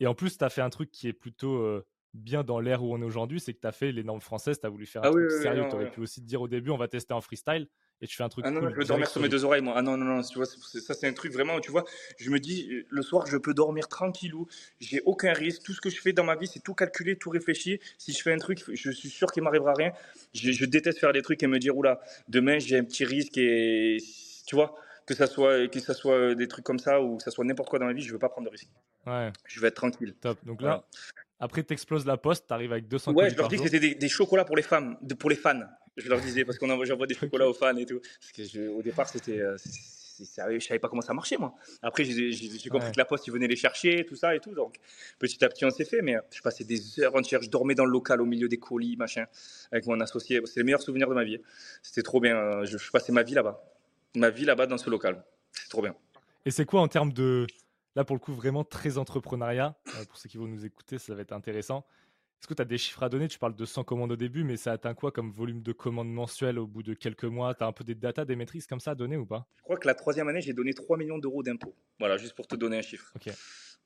Et en plus, tu as fait un truc qui est plutôt euh, bien dans l'ère où on est aujourd'hui, c'est que tu as fait les normes françaises, tu as voulu faire un ah truc sérieux. tu aurais pu aussi te dire au début, on va tester en freestyle et tu fais un truc. Ah non, je veux dormir sur mes deux oreilles, moi. Ah non, non, non, tu vois, ça, c'est un truc vraiment, tu vois, je me dis, le soir, je peux dormir tranquillou, j'ai aucun risque. Tout ce que je fais dans ma vie, c'est tout calculé, tout réfléchi. Si je fais un truc, je suis sûr qu'il m'arrivera rien. Je, déteste faire des trucs et me dire, oula, demain, j'ai un petit risque et, tu vois, que ça soit, que ça soit des trucs comme ça ou que ça soit n'importe quoi dans ma vie, je veux pas prendre de risque. Ouais. Je vais être tranquille. Top. Donc là, après, tu exploses la poste, tu arrives avec 200 Ouais, je leur dis que c'était des, chocolats pour les femmes, pour les fans. Je leur disais parce qu'on j'envoie des chocolats aux fans et tout. Parce que au départ, c'était, euh, je savais pas comment ça marchait moi. Après, j'ai compris que la poste, ils venaient les chercher, tout ça et tout. Donc, petit à petit, on s'est fait. Mais je passais des heures entières. Je dormais dans le local au milieu des colis, machin, avec mon associé. C'est le meilleur souvenir de ma vie. C'était trop bien. Je, je passais ma vie là-bas. Ma vie là-bas dans ce local. C'est trop bien. Et c'est quoi en termes de, Là, pour le coup, vraiment très entrepreneuriat? Euh, pour ceux qui vont nous écouter, ça va être intéressant. Est-ce que tu as des chiffres à donner? Tu parles de 100 commandes au début, mais ça atteint quoi comme volume de commandes mensuelles au bout de quelques mois? Tu as un peu des datas, des maîtrises comme ça à donner ou pas? Je crois que la troisième année, j'ai donné 3 millions d'euros d'impôts. Voilà, juste pour te donner un chiffre. Ok.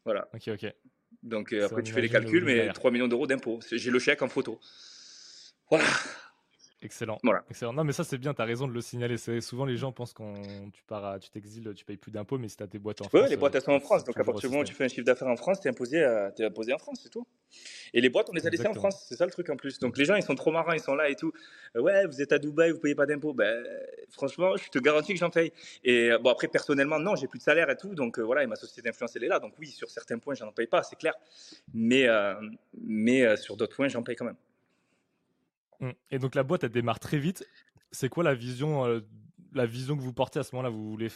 Voilà. Ok, ok. Donc euh, après, tu fais les calculs, mais 3 millions d'euros d'impôts. J'ai le chèque en photo. Voilà. Excellent. Voilà. Excellent. Non, mais ça, c'est bien, tu as raison de le signaler. Souvent, les gens pensent quand tu pars, tu t'exiles, tu payes plus d'impôts, mais si tu as tes boîtes en France. Oui, les boîtes, elles sont en France. Donc, à partir du moment où tu fais un chiffre d'affaires en France, tu es imposé, es imposé en France, c'est tout. Et les boîtes, on les a laissées en France. C'est ça le truc en plus. Donc, les gens, ils sont trop marrants, ils sont là et tout. Euh, ouais, vous êtes à Dubaï, vous payez pas d'impôts. Ben, franchement, je te garantis que j'en paye. Et euh, bon, après, personnellement, non, j'ai plus de salaire et tout. Donc, euh, voilà, et ma société d'influence, elle est là. Donc, oui, sur certains points, j'en paye pas, c'est clair. Mais, mais sur d'autres points, j'en paye quand même. Mmh. Et donc la boîte, elle démarre très vite. C'est quoi la vision, euh, la vision que vous portez à ce moment-là? Vous voulez,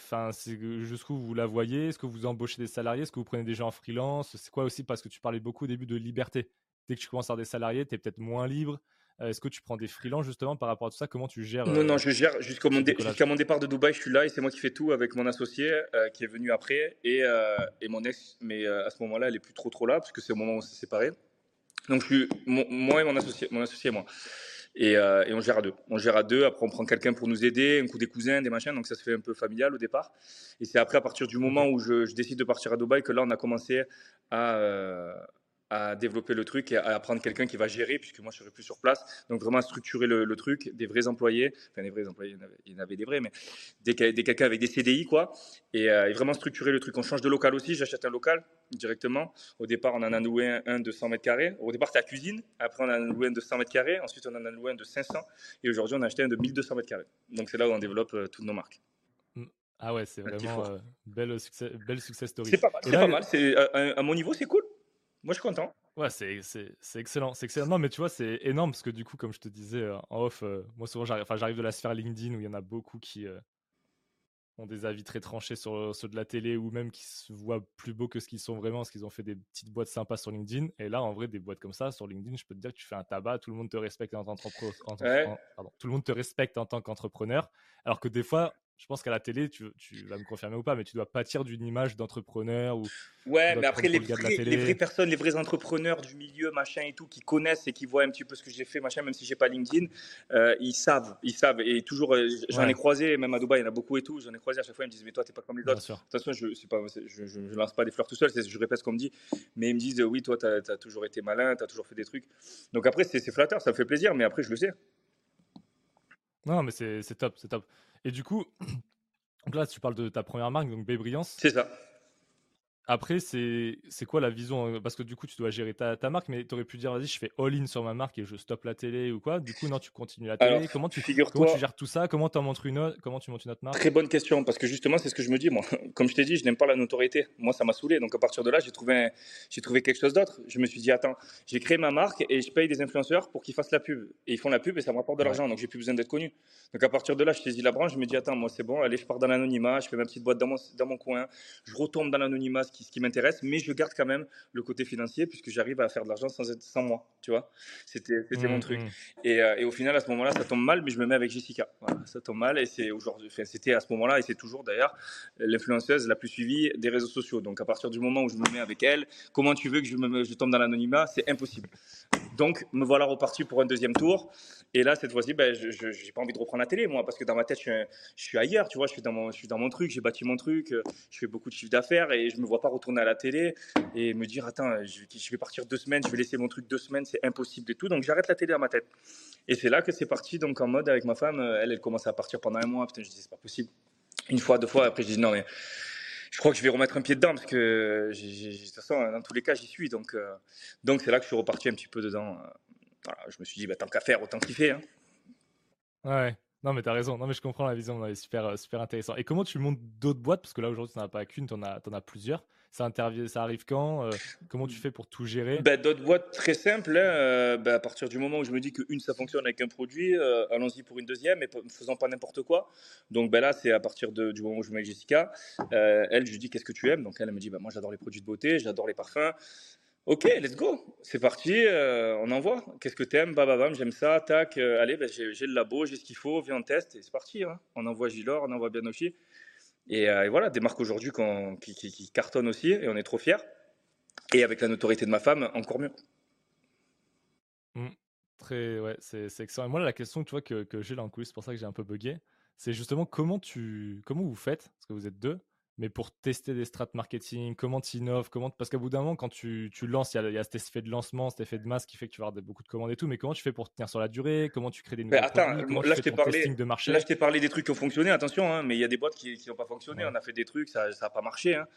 jusqu'où vous la voyez? Est-ce que vous embauchez des salariés? Est-ce que vous prenez des gens en freelance? C'est quoi aussi? Parce que tu parlais beaucoup au début de liberté. Dès que tu commences à avoir des salariés, tu es peut-être moins libre. Euh, est-ce que tu prends des freelances justement par rapport à tout ça? Comment tu gères Non, non, euh, je gère jusqu'à mon, mon, départ de Dubaï, je suis là et c'est moi qui fais tout avec mon associé qui est venu après et, et mon ex. Mais à ce moment-là, elle est plus trop trop là parce que c'est au moment où on s'est séparés. Donc je suis moi et mon associé, mon associé et moi. Euh, et, on gère à deux. On gère à deux. Après, on prend quelqu'un pour nous aider, un coup des cousins, des machins. Donc, ça se fait un peu familial au départ. Et c'est après, à partir du moment où je, décide de partir à Dubaï, que là, on a commencé à, euh, à développer le truc et à prendre quelqu'un qui va gérer, puisque moi je serai plus sur place. Donc vraiment à structurer le, truc, des vrais employés, enfin des vrais employés, il y en avait, des vrais, mais des, des quelqu'un avec des CDI quoi, et, euh, et, vraiment structurer le truc. On change de local aussi, j'achète un local directement. Au départ, on en a loué un, de 100 mètres carrés. Au départ, c'était la cuisine, après on en a loué un de 100 mètres carrés, ensuite on en a loué un de 500, et aujourd'hui on a acheté un de 1200 mètres carrés. Donc c'est là où on développe euh, toutes nos marques. Mm. Ah ouais, c'est vraiment euh, belle, succès, belle success story. C'est pas mal, c'est pas mal. À, à mon niveau, c'est cool. Moi, je suis content. Ouais, c'est excellent. C'est excellent. Non, mais tu vois, c'est énorme parce que du coup, comme je te disais euh, en off, euh, moi, souvent, j'arrive de la sphère LinkedIn où il y en a beaucoup qui euh, ont des avis très tranchés sur ceux de la télé ou même qui se voient plus beaux que ce qu'ils sont vraiment parce qu'ils ont fait des petites boîtes sympas sur LinkedIn. Et là, en vrai, des boîtes comme ça sur LinkedIn, je peux te dire que tu fais un tabac, tout le monde te respecte en tant qu'entrepreneur. Tout le monde te respecte en tant qu'entrepreneur. Alors que des fois, je pense qu'à la télé, tu, vas me confirmer ou pas, mais tu dois pâtir d'une image d'entrepreneur ou. Ouais, mais après, les, les, vraies personnes, les vrais entrepreneurs du milieu, machin et tout, qui connaissent et qui voient un petit peu ce que j'ai fait, machin, même si j'ai pas LinkedIn, euh, ils savent, ils savent. Et toujours, euh, j'en ai croisé, même à Dubaï, il y en a beaucoup et tout, j'en ai croisé à chaque fois, ils me disent, mais toi, t'es pas comme les autres. De toute façon, je, pas, je, je, lance pas des fleurs tout seul, je répète ce qu'on me dit, mais ils me disent, oui, toi, tu as, toujours été malin, tu as toujours fait des trucs. Donc après, c'est flatteur, ça me fait plaisir, mais après, je le sais. Non, mais c'est top, c'est top. Et du coup, donc là, tu parles de ta première marque, donc Brillance. C'est ça. Après, c'est quoi la vision Parce que du coup, tu dois gérer ta, ta marque, mais tu aurais pu dire, vas-y, je fais all-in sur ma marque et je stoppe la télé ou quoi. Du coup, non, tu continues la télé. comment, tu, comment tu gères tout ça? Comment, en montres une autre, comment tu montes une autre marque? Très bonne question, parce que justement, c'est ce que je me dis, moi. Comme je t'ai dit, je n'aime pas la notoriété. Moi, ça m'a saoulé. Donc, à partir de là, j'ai trouvé, trouvé quelque chose d'autre. Je me suis dit, attends, j'ai créé ma marque et je paye des influenceurs pour qu'ils fassent la pub. Et ils font la pub et ça me rapporte de l'argent. Donc, j'ai plus besoin d'être connu. Donc, à partir de là, je saisis la branche. Je me dis, attends, moi, c'est bon, allez, je pars dans l'anonymat, je fais ma petite boîte dans mon, dans mon coin, je retombe dans l'anonymat, qui, ce qui m'intéresse mais je garde quand même le côté financier puisque j'arrive à faire de l'argent sans, sans moi, tu vois. C'était mon mmh, truc. Mmh. Et, euh, et, au final, à ce moment-là, ça tombe mal, mais je me mets avec Jessica. ça tombe mal et c'est aujourd'hui, c'était à ce moment-là et c'est toujours d'ailleurs l'influenceuse la plus suivie des réseaux sociaux. Donc à partir du moment où je me mets avec elle, comment tu veux que je, me, je tombe dans l'anonymat? C'est impossible. Donc me voilà reparti pour un deuxième tour. Et là, cette fois-ci, ben, je n'ai pas envie de reprendre la télé, moi, parce que dans ma tête, je suis, ailleurs, tu vois, je suis, dans mon, je suis dans mon truc, j'ai bâti mon truc, euh, je fais beaucoup de chiffre d'affaires et je ne me vois pas retourner à la télé et me dire, attends, je, je, vais partir deux semaines, je vais laisser mon truc deux semaines, c'est impossible et tout. Donc j'arrête la télé dans ma tête. Et c'est là que c'est parti, donc en mode avec ma femme, elle, elle commence à partir pendant un mois. Putain, je dis, c'est pas possible. Une fois, deux fois, après, je dis, non, mais je crois que je vais remettre un pied dedans parce que de toute façon, dans tous les cas, j'y suis. Donc, euh, donc c'est là que je suis reparti un petit peu dedans. Voilà, je me suis dit, bah, tant qu'à faire, autant kiffer. Hein. Ouais. Non, mais t'as raison. Non, mais je comprends la vision. C'est super, euh, super intéressant. Et comment tu montes d'autres boîtes? Parce que là, aujourd'hui, tu n'en as pas qu'une, tu en, as plusieurs. Ça, ça arrive quand euh, Comment tu fais pour tout gérer? Bah, D'autres boîtes très simples. Hein, euh, bah, à partir du moment où je me dis qu'une, ça fonctionne avec un produit, allons-y pour une deuxième, ne faisant pas n'importe quoi. Donc bah, là, c'est à partir du moment où je me mets Jessica. elle, je lui dis Qu'est-ce que tu aimes? Donc elle, elle me dit Moi, j'adore les produits de beauté, j'adore les parfums. Ok, let's go. C'est parti, euh, on envoie. Qu'est-ce que t'aimes? Bam, bam, j'aime ça. Tac, euh, allez, j'ai le labo, j'ai ce qu'il faut, viens, on teste et c'est parti. Hein. On envoie Gilor, on envoie Bianochi. Et, euh, et voilà, des marques aujourd'hui qui, cartonnent aussi et on est trop fiers. Et avec la notoriété de ma femme, encore mieux. Mmh. très, ouais, c'est excellent. Et moi, la question tu vois, que, que j'ai là en coulisses, c'est pour ça que j'ai un peu bugué, c'est justement comment, tu, comment vous faites, parce que vous êtes deux, mais pour tester des strates marketing, comment tu innoves, comment parce qu'à bout d'un moment, quand tu, tu lances, il y, a cet effet de lancement, cet effet de masse qui fait que tu vas avoir beaucoup de commandes et tout, mais comment tu fais pour tenir sur la durée? Comment tu crées des nouvelles attends, là, je t'ai parlé, de marché? là, je t'ai parlé des trucs qui ont fonctionné, attention, hein, mais il y a des boîtes qui n'ont pas fonctionné. On a fait des trucs, ça n'a pas marché. Hein.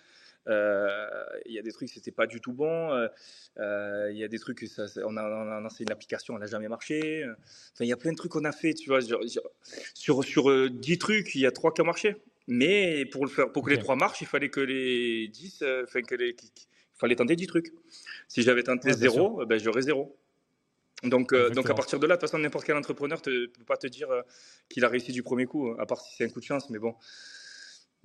Euh, il y a des trucs, c'était pas du tout bon. Euh, euh, il y a des trucs, ça, on, a, on, a, lancé une application, elle n'a jamais marché. Enfin, il y a plein de trucs qu'on a fait, tu vois. Sur, sur 10 trucs, il y a 3 qui ont marché. Mais pour, le faire, pour que les trois marchent, il fallait que les 10, euh, enfin, que les, il fallait tenter 10 trucs. Si j'avais tenté 0, ben, j'aurais 0. Donc, euh, donc à partir de là, de toute façon, n'importe quel entrepreneur ne peut pas te dire euh, qu'il a réussi du premier coup, à part si c'est un coup de chance. Mais bon,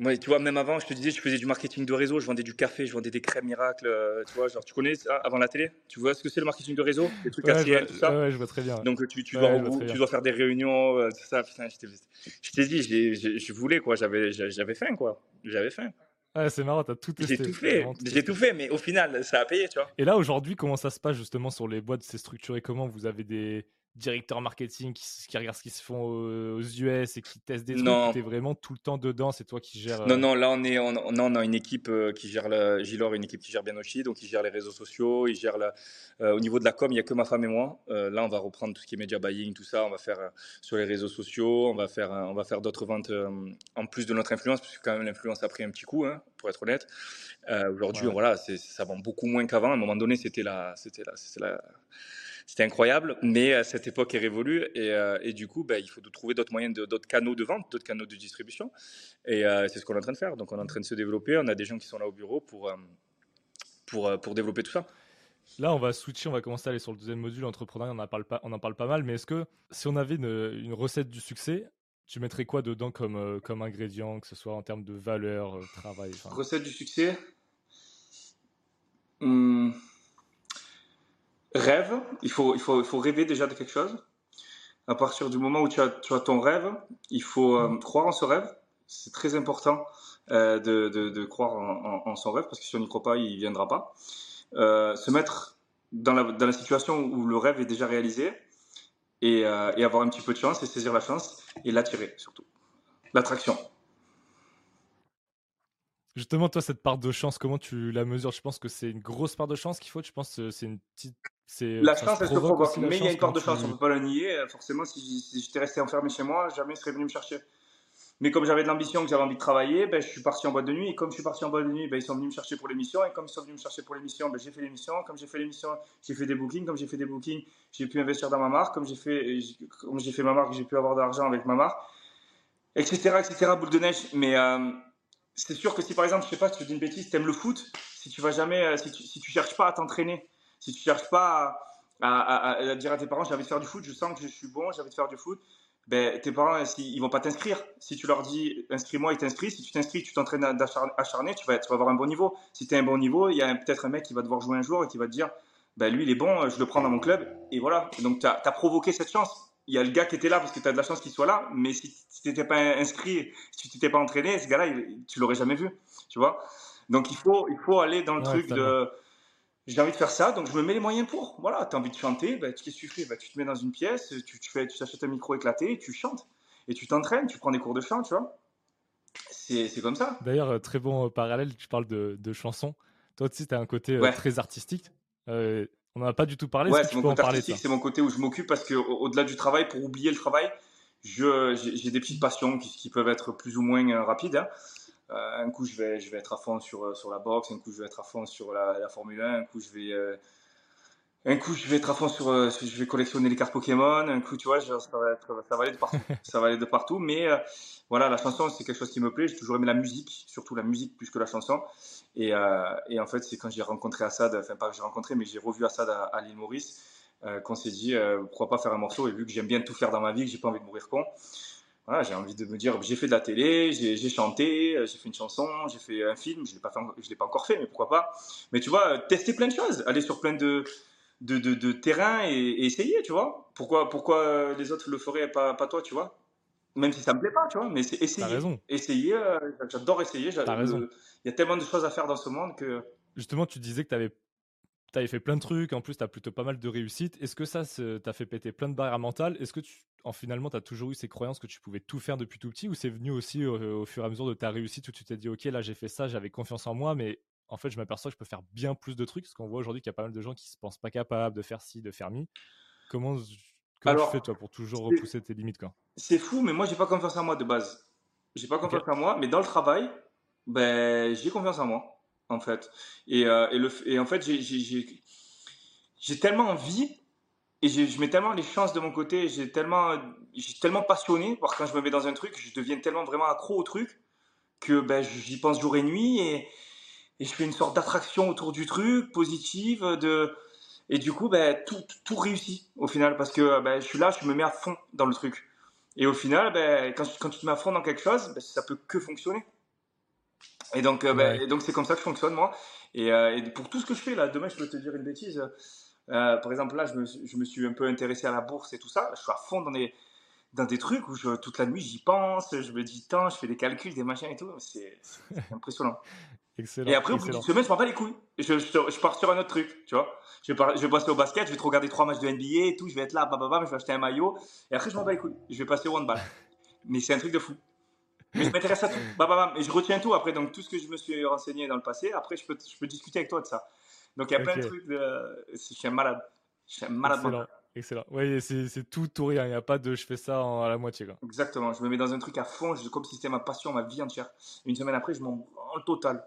moi, tu vois, même avant, je te disais, je faisais du marketing de réseau, je vendais du café, je vendais des crèmes miracles. Euh, tu vois, genre, tu connais ça avant la télé? Tu vois ce que c'est le marketing de réseau? Les trucs ouais, tout ça? Ouais, je vois très bien. Donc, tu, tu, dois, tu dois, faire des réunions, euh, tout ça. Putain, je t'ai dit, je voulais, quoi. J'avais faim, quoi. J'avais faim. Ouais, c'est marrant, t'as tout testé. J'ai tout fait, j'ai tout fait, mais au final, ça a payé, tu vois. Et là, aujourd'hui, comment ça se passe justement sur les boîtes C'est structuré comment? Vous avez des, directeur marketing qui, qui, regarde ce qui se font aux, US et qui teste des trucs. Tu es vraiment tout le temps dedans, c'est toi qui gères. Non, euh, non, là on est, on, on a une équipe qui gère la, Gilor, une équipe qui gère bien aussi, donc il gère les réseaux sociaux, il gère la, euh, au niveau de la com, il n'y a que ma femme et moi. Euh, là, on va reprendre tout ce qui est media buying, tout ça, on va faire sur les réseaux sociaux, on va faire, on va faire d'autres ventes en plus de notre influence, parce que quand même l'influence a pris un petit coup, hein, pour être honnête. Aujourd'hui, Ouais. voilà, ça vend beaucoup moins qu'avant. À un moment donné, c'était la, c'était la, c'était incroyable, mais euh, cette époque est révolue et, euh, et du coup, bah, il faut trouver d'autres moyens, d'autres canaux de vente, d'autres canaux de distribution. Et euh, c'est ce qu'on est en train de faire. Donc, on est en train de se développer. On a des gens qui sont là au bureau pour, pour, pour développer tout ça. Là, on va switcher, on va commencer à aller sur le deuxième module, entrepreneuriat, on en parle, pas, on en parle pas mal, mais est-ce que si on avait une, une recette du succès, tu mettrais quoi dedans comme, euh, comme ingrédient, que ce soit en termes de valeur, euh, travail Recette du succès? Hum, Rêve. Il faut, il, faut, il faut rêver déjà de quelque chose. À partir du moment où tu as, tu as ton rêve, il faut euh, croire en ce rêve. C'est très important euh, de, de, de croire en, en- en son rêve parce que si on n'y croit pas, il ne viendra pas. Euh, se mettre dans la, dans la situation où le rêve est déjà réalisé et, et avoir un petit peu de chance et saisir la chance et l'attirer surtout. L'attraction. Justement, toi, cette part de chance, comment tu la mesures? Je pense que c'est une grosse part de chance qu'il faut. Tu penses que c'est une petite. La chance, elle se provoque aussi, la mais il y a une part de chance, on tu- peut pas le nier. Euh, Forcément, si, j'étais resté enfermé chez moi, jamais il serait venu me chercher. Mais comme j'avais de l'ambition, que j'avais envie de travailler, ben, je suis parti en boîte de nuit. Et comme je suis parti en boîte de nuit, ben, ils sont venus me chercher pour l'émission. Et comme ils sont venus me chercher pour l'émission, ben, j'ai fait l'émission. Comme j'ai fait l'émission, j'ai fait des bookings. Comme j'ai fait des bookings, j'ai pu investir dans ma marque. Comme j'ai fait, comme j'ai fait ma marque, j'ai pu avoir de l'argent avec ma marque, etc., etc. Boule de neige. Mais euh, c'est sûr que si par exemple, je sais pas, si tu dis une bêtise, t'aimes le foot, si tu vas jamais, euh, si tu, si tu cherches pas à t'entraîner, si tu cherches pas à, à- à- à dire à tes parents j'ai envie de faire du foot, je sens que je suis bon, j'ai envie de faire du foot, ben, tes parents, ils vont pas t'inscrire. Si tu leur dis inscris-moi, ils t'inscrivent. Si tu t'inscris, tu t'entraînes acharné, tu vas, tu vas avoir un bon niveau. Si tu as un bon niveau, il y a peut-être un mec qui va devoir jouer un jour et qui va te dire ben, lui il est bon, je le prends dans mon club. Et voilà. Donc tu as, provoqué cette chance. Il y a le gars qui était là parce que tu as de la chance qu'il soit là, mais si, tu n'étais pas inscrit, si tu t'étais pas entraîné, ce gars-là, tu l'aurais jamais vu. Tu vois? Donc il faut, il faut aller dans le Ouais, truc de j'ai envie de faire ça, donc je me mets les moyens pour. Voilà, tu as envie de chanter, bah, qu'est-ce que tu fais? Bah, Tu te mets dans une pièce, tu, tu, fais, tu t'achètes un micro éclaté, tu chantes. Et tu t'entraînes, tu prends des cours de chant, tu vois. C'est c'est comme ça. D'ailleurs, euh, très bon euh, parallèle, tu parles de, de chansons. Toi aussi, tu as un côté euh, Ouais. très artistique. Euh, on n'en a pas du tout parlé. Ouais, c'est mon côté artistique, c'est mon côté où je m'occupe parce que au- au-delà du travail, pour oublier le travail, je- j'ai j'ai des petites passions qui, qui peuvent être plus ou moins euh, rapides. hein. Euh, un coup, je vais, je vais être à fond sur, euh, sur la boxe, un coup, je vais être à fond sur la, la Formule 1, un coup, je vais, euh, un coup, je vais être à fond sur, je vais collectionner les cartes Pokémon, un coup, tu vois, ça va, être- ça va aller de partout. ça va aller de partout, mais voilà, la chanson, c'est quelque chose qui me plaît. J'ai toujours aimé la musique, surtout la musique plus que la chanson. Et, et en fait, c'est quand j'ai rencontré Assad, enfin pas que j'ai rencontré, mais j'ai revu Assad à, à l'île Maurice, qu'on s'est dit, pourquoi pas faire un morceau. Et vu que j'aime bien tout faire dans ma vie, que j'ai pas envie de mourir con, voilà, j'ai envie de me dire, j'ai fait de la télé, j'ai chanté, euh, j'ai fait une chanson, j'ai fait un film, je je l'ai pas encore fait, mais pourquoi pas. Mais tu vois, euh, tester plein de choses, aller sur plein de de, de, de terrains et, et essayer, tu vois. Pourquoi pourquoi euh, les autres le feraient et pas pas toi, tu vois. Même si ça me plaît pas, tu vois, mais c'est essayer. raison. Essayer, euh, j'adore essayer. j'a- T'as raison. le- Il y a tellement de choses à faire dans ce monde que Justement, tu disais que tu avais, fait plein de trucs. En plus, tu as plutôt pas mal de réussites. Est-ce que ça t'a fait péter plein de barrières mentales Est-ce que tu, en finalement, tu as toujours eu ces croyances que tu pouvais tout faire depuis tout petit ou c'est venu aussi au, au fur et à mesure de ta réussite où tu t'es dit, OK, là, j'ai fait ça, j'avais confiance en moi, mais en fait, je m'aperçois que je peux faire bien plus de trucs parce qu'on voit aujourd'hui qu'il y a pas mal de gens qui se pensent pas capables de faire ci, de faire mi. Comment, comment Alors, tu fais, toi, pour toujours repousser tes limites quoi? c'est fou, mais moi j'ai pas confiance en moi de base. J'ai pas confiance en moi, mais dans le travail, ben j'ai confiance en moi, en fait. Et, euh, et, en fait, j'ai- tellement envie et je mets tellement les chances de mon côté, j'ai tellement, tellement passionné, parce quand je me mets dans un truc, je deviens tellement vraiment accro au truc que ben, j'y pense jour et nuit et, je fais une sorte d'attraction autour du truc, positive, et du coup, ben, tout, réussit au final parce que ben, je suis là, je me mets à fond dans le truc. Et au final, quand, quand tu te mets à fond dans quelque chose, ben, ça peut que fonctionner. Et donc, euh, Ouais. et donc c'est comme ça que je fonctionne moi. Et, euh, et pour tout ce que je fais là, demain je peux te dire une bêtise. Euh, par exemple là, je me, je me suis un peu intéressé à la bourse et tout ça. Je suis à fond dans des, dans des trucs où je, toute la nuit j'y pense, je me dis tant, je fais des calculs, des machins et tout. C'est impressionnant. Excellent. Et après, au bout d'une semaine, je m'en bats les couilles. Je, je, pars sur un autre truc, tu vois. Je vais, je vais passer au basket, je vais te regarder trois matchs de NBA et tout, je vais être là, bababa, je vais acheter un maillot. Et après, je m'en bats les couilles. Je vais passer au handball. Mais c'est un truc de fou. Mais je m'intéresse à tout. Bah, Et je retiens tout après. Donc, tout ce que je me suis renseigné dans le passé, après, je peux, je peux discuter avec toi de ça. Donc, il y a plein de trucs. De... Je suis un malade. Je suis un malade. Excellent. Excellent. Oui, c'est tout tout rien. Il n'y a pas de je fais ça à la moitié. Quoi. Exactement. Je me mets dans un truc à fond, comme si c'était ma passion, ma vie entière. Une semaine après, je m'en le total.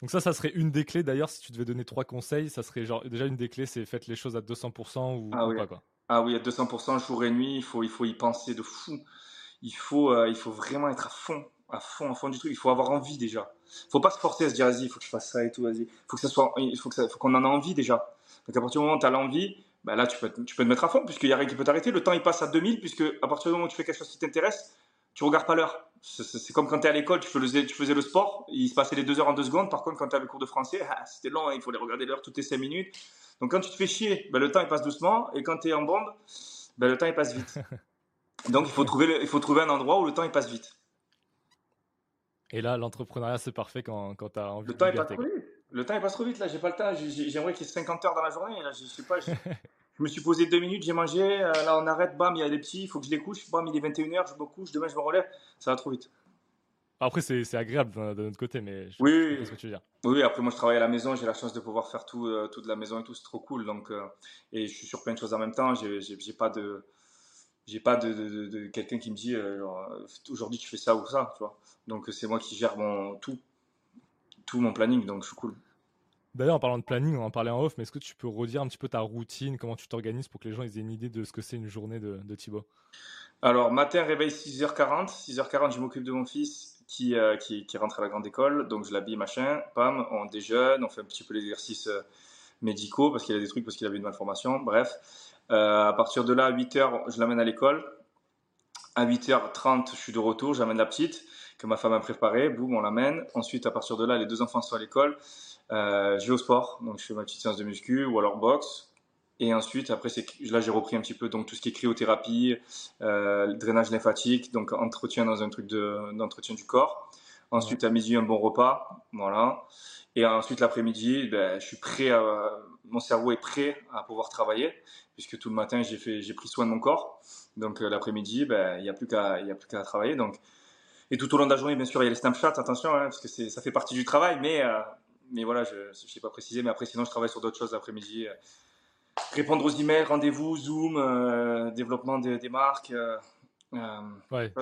Donc ça, ça serait une des clés. D'ailleurs, si tu devais donner trois conseils, ça serait genre déjà une des clés, c'est faites les choses à 200% ou, ah, oui. pas quoi. Ah oui, à 200% jour et nuit. Il faut, il faut y penser de fou. Il faut, euh, il faut vraiment être à fond à fond, à fond du truc. Il faut avoir envie déjà. Il faut pas se forcer à se dire, vas-y, il faut que je fasse ça et tout, vas-y. Il faut qu'on en ait envie déjà. Donc à partir du moment où tu as l'envie, bah là, tu peux, tu peux te mettre à fond, puisqu'il y a rien qui peut t'arrêter. Le temps, il passe à 2000, puisque à partir du moment où tu fais quelque chose qui t'intéresse, tu regardes pas l'heure. C'est comme quand tu es à l'école, tu, faisais, le sport, il se passait les deux heures en deux secondes. Par contre, quand tu avais cours de français, ah, c'était long, hein, il les regarder l'heure toutes les cinq minutes. Donc quand tu te fais chier, bah, le temps, il passe doucement. Et quand tu es en bombe, bah, le temps, il passe vite. Donc il faut, trouver il faut trouver un endroit où le temps, il passe vite. Et là, l'entrepreneuriat, c'est parfait quand, quand tu as envie le temps, il passe trop vite. Le temps, il passe trop vite. Là, j'ai pas le temps. J'aimerais qu'il y ait 50 heures dans la journée. Là, je sais pas. Je, me suis posé deux minutes, j'ai mangé. Euh, là, on arrête. Bam, il y a des petits. Il faut que je les couche. Bam, il est 21h. Je me couche. Demain, je me relève. Ça va trop vite. Après, c'est agréable de notre côté, mais je oui, ce que tu veux dire. Oui, après, moi, je travaille à la maison. J'ai la chance de pouvoir faire tout, euh, tout de la maison et tout. C'est trop cool. Donc, euh, et je suis sur plein de choses en même temps. J'ai pas de j'ai pas de, de, quelqu'un qui me dit euh, aujourd'hui tu fais ça ou ça, tu vois. Donc c'est moi qui gère mon tout, tout mon planning, donc je suis cool. D'ailleurs, en parlant de planning, on en parlait en off, mais est-ce que tu peux redire un petit peu ta routine, comment tu t'organises pour que les gens aient une idée de ce que c'est une journée de, de Thibaut? Alors, matin, réveil 6h40. 6h40, je m'occupe de mon fils qui, euh, qui, qui, rentre à la grande école, donc je l'habille, machin, pam, on déjeune, on fait un petit peu l'exercice euh, médicaux parce qu'il a des trucs, parce qu'il avait une malformation, bref. Euh, à partir de là, à 8h, je l'amène à l'école. À 8h30, je suis de retour, j'amène la petite que ma femme a préparée, boum, on l'amène. Ensuite, à partir de là, les deux enfants sont à l'école. Euh, je vais au sport, donc je fais ma petite séance de muscu ou alors boxe. Et ensuite, après, là, j'ai repris un petit peu donc tout ce qui est cryothérapie, euh, drainage lymphatique, donc entretien dans un truc d'entretien du corps. Ensuite, à midi, un bon repas, voilà. Et ensuite, l'après-midi, ben, je suis prêt à, mon cerveau est prêt à pouvoir travailler puisque tout le matin j'ai fait, j'ai pris soin de mon corps. Donc euh, l'après-midi, ben, il n'y a plus qu'à, il a plus qu'à travailler. Donc et tout au long de la journée, bien sûr, il y a les Snapchat, attention, hein, parce que ça fait partie du travail, mais euh, mais voilà, je ne sais pas préciser, mais après sinon je travaille sur d'autres choses l'après-midi. Euh, répondre aux emails, rendez-vous, Zoom, développement des marques. ouais.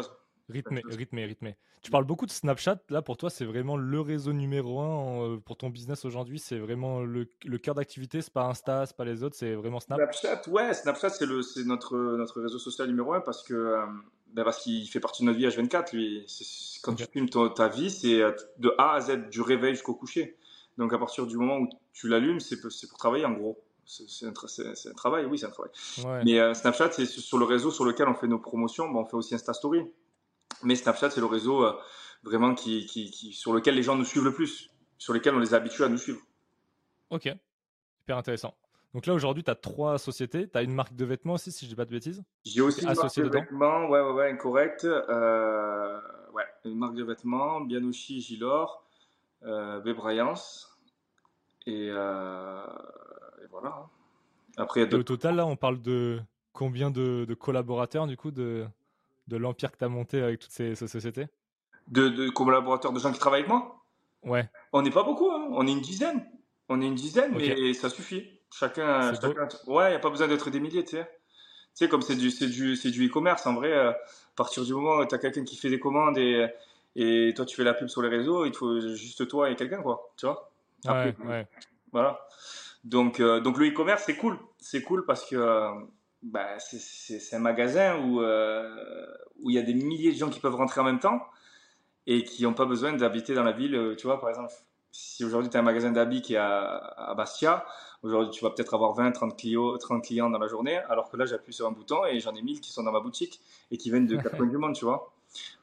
Rythmé, rythmé, rythmé. Tu parles beaucoup de Snapchat. Là, pour toi, c'est vraiment le réseau numéro un euh, pour ton business aujourd'hui. C'est vraiment le, le cœur d'activité. C'est pas Insta, c'est pas les autres. C'est vraiment Snap? Snapchat, ouais. Snapchat, c'est notre, notre réseau social numéro un parce que, euh, ben parce qu'il fait partie de notre vie H24. Lui, quand tu filmes ta vie, c'est euh, de A à Z, du réveil jusqu'au coucher. Donc, à partir du moment où tu l'allumes, c'est, pour travailler en gros. C'est un, un, travail, oui, c'est un travail. Mais Snapchat, c'est sur le réseau sur lequel on fait nos promotions. Ben, on fait aussi Insta Story. Mais Snapchat, c'est le réseau euh, vraiment qui, qui, qui, sur lequel les gens nous suivent le plus, sur lequel on les habitue à nous suivre. Ok, super intéressant. Donc là, aujourd'hui, tu as trois sociétés. Tu as une marque de vêtements aussi, si je dis pas de bêtises J'ai aussi une marque de vêtements, ouais, ouais, ouais, incorrect. Euh, ouais, une marque de vêtements, Bianouchi, Gilor, euh, Et, euh, et, voilà. Hein. Après, et au total, là, on parle de combien de, de collaborateurs, du coup, de, de l'empire que tu as monté avec toutes ces, sociétés? De, collaborateurs, de gens qui travaillent avec moi? Ouais. On n'est pas beaucoup, hein. on est une dizaine. On est une dizaine, mais ça suffit. Chacun, chacun... ouais, il n'y a pas besoin d'être des milliers, tu sais. Tu sais, comme c'est du, du, du e-commerce, en vrai, euh, à partir du moment où tu as quelqu'un qui fait des commandes et, et toi tu fais la pub sur les réseaux, il faut juste toi et quelqu'un, quoi, tu vois? ouais, ouais. Voilà. Donc, euh, donc le e-commerce, c'est cool. C'est cool parce que euh, bah, c'est un magasin où euh, où il y a des milliers de gens qui peuvent rentrer en même temps et qui n'ont pas besoin d'habiter dans la ville. Euh, tu vois, par exemple, si aujourd'hui tu as un magasin d'habits qui est à, Bastia, aujourd'hui tu vas peut-être avoir 20, 30, clients, 30 clients dans la journée, alors que là j'appuie sur un bouton et j'en ai 1000 qui sont dans ma boutique et qui viennent de quatre coins du monde, tu vois.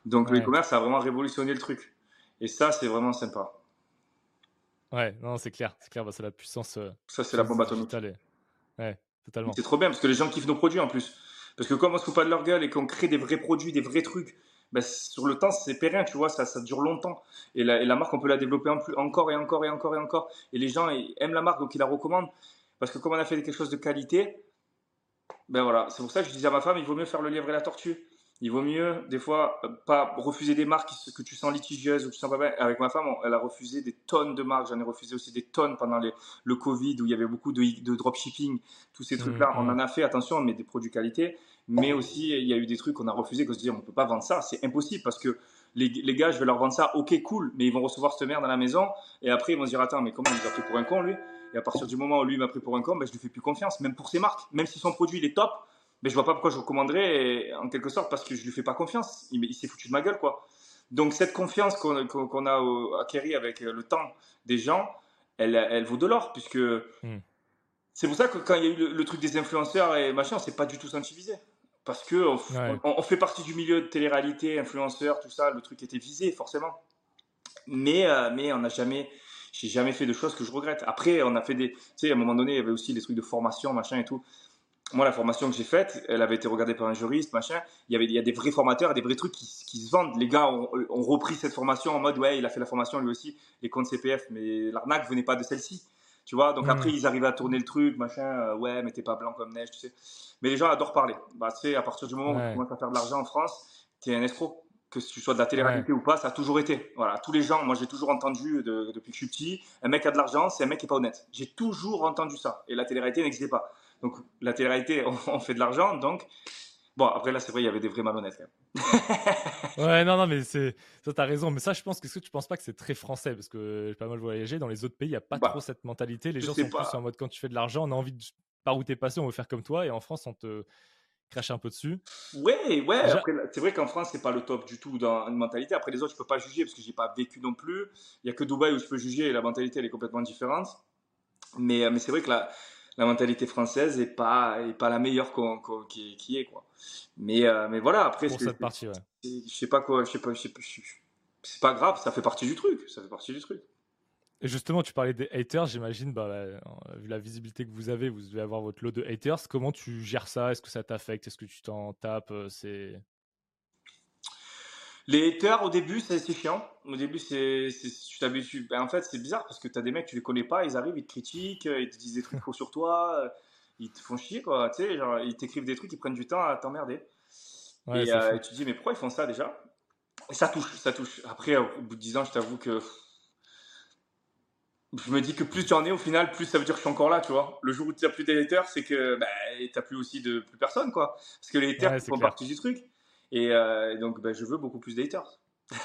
Donc le e-commerce a vraiment révolutionné le truc. Et ça, c'est vraiment sympa. Ouais, non, c'est clair, c'est clair, bah, c'est la puissance. Euh, ça, c'est la bombe atomique. Ouais, C'est trop bien parce que les gens kiffent nos produits en plus. Parce que comme on se fout pas de leur gueule et qu'on crée des vrais produits, des vrais trucs, ben, sur le temps, c'est pérenne, tu vois, ça, ça dure longtemps. Et la, marque, on peut la développer encore et encore et encore et encore. Et les gens aiment la marque, donc ils la recommandent. Parce que comme on a fait quelque chose de qualité, ben voilà, c'est pour ça que je disais à ma femme, il vaut mieux faire le lièvre et la tortue. Il vaut mieux, des fois, pas refuser des marques que tu sens litigieuses ou tu sens pas bien. Avec ma femme, elle a refusé des tonnes de marques. J'en ai refusé aussi des tonnes pendant les, le Covid où il y avait beaucoup de, de dropshipping, tous ces trucs-là. Mmh, on en mmh. a fait, attention, mais des produits qualité. Mais aussi, il y a eu des trucs qu'on a refusé, qu'on se dit, on peut pas vendre ça. C'est impossible parce que les, les, gars, je vais leur vendre ça, ok, cool, mais ils vont recevoir cette merde à la maison. Et après, ils vont se dire, attends, mais comment il nous a pris pour un con, lui? Et à partir du moment où lui m'a pris pour un con, ben, je lui fais plus confiance, même pour ses marques. Même si son produit, il est top, mais je vois pas pourquoi je recommanderais en quelque sorte parce que je lui fais pas confiance. Il, s'est foutu de ma gueule, quoi. Donc cette confiance qu'on a acquérie avec le temps des gens, elle, elle vaut de l'or puisque hmm. c'est pour ça que quand il y a eu le, truc des influenceurs et machin, c'est pas du tout scientifique parce que on, fait partie du milieu de télé-réalité, influenceurs, tout ça. Le truc était visé forcément, mais euh, mais on n'a jamais j'ai jamais fait de choses que je regrette. Après, on a fait des, tu sais, à un moment donné, il y avait aussi des trucs de formation, machin et tout moi, la formation que j'ai faite, elle avait été regardée par un juriste, machin. Il y avait, il y a des vrais formateurs des vrais trucs qui, qui se vendent. Les gars ont, ont, repris cette formation en mode, ouais, il a fait la formation lui aussi, les comptes CPF, mais l'arnaque venait pas de celle-ci. Tu vois, donc hmm. après, ils arrivaient à tourner le truc, machin, euh, ouais, mais t'es pas blanc comme neige, tu sais. Mais les gens adorent parler. Bah, tu sais, à partir du moment où tu commences à faire de l'argent en France, t'es un escroc. Que tu sois de la télé-réalité ou pas, ça a toujours été. Voilà, tous les gens, moi j'ai toujours entendu depuis que je suis petit, un mec a de l'argent, c'est un mec qui est pas honnête. J'ai toujours entendu ça. Et la télé-réalité n'existait pas. Donc la télé-réalité, on, fait de l'argent, donc Bon, après là, c'est vrai, il y avait des vrais malhonnêtes ouais, non, non, mais c'est ça, t'as raison. Mais ça, je pense que, que tu penses pas que c'est très français? Parce que j'ai pas mal voyagé dans les autres pays, il y a pas bah, trop cette mentalité. Les gens sont plus en mode quand tu fais de l'argent, on a envie de par où t'es passé, on veut faire comme toi. Et en France, on te crache un peu dessus. Ouais, ouais. C'est vrai qu'en France, c'est pas le top du tout dans une mentalité. Après les autres, je peux pas juger parce que j'ai pas vécu non plus. Il y a que Dubaï où je peux juger et la mentalité elle est complètement différente. Mais, mais c'est vrai que la, la mentalité française est pas est pas la meilleure qui, qui, est quoi. Mais euh, mais voilà après pour cette partie ouais. Je sais pas quoi, je sais pas, je sais pas c'est pas grave, ça fait partie du truc, ça fait partie du truc. Et justement, tu parlais des haters, j'imagine, bah, vu la visibilité que vous avez, vous devez avoir votre lot de haters. Comment tu gères ça? Est-ce que ça t'affecte? Est-ce que tu t'en tapes? Euh, C'est les haters, au début, c'est chiant. Au début, c'est, tu t'habitues. Ben, en fait, c'est bizarre parce que tu as des mecs, tu les connais pas, ils arrivent, ils te critiquent, ils te disent des trucs faux sur toi, euh, ils te font chier, quoi. Tu sais, genre, ils t'écrivent des trucs, ils prennent du temps à t'emmerder. et, euh, tu te dis, mais pourquoi ils font ça déjà? Et ça touche, ça touche. Après, au bout de 10 ans, je t'avoue que. Je me dis que plus tu en es, au final, plus ça veut dire que je suis encore là, tu vois. Le jour où tu n'as plus des haters, c'est que bah, tu n'as plus aussi de plus personne, quoi. Parce que les haters font partie du truc. Euh, et donc, ben, je veux beaucoup plus d'haters.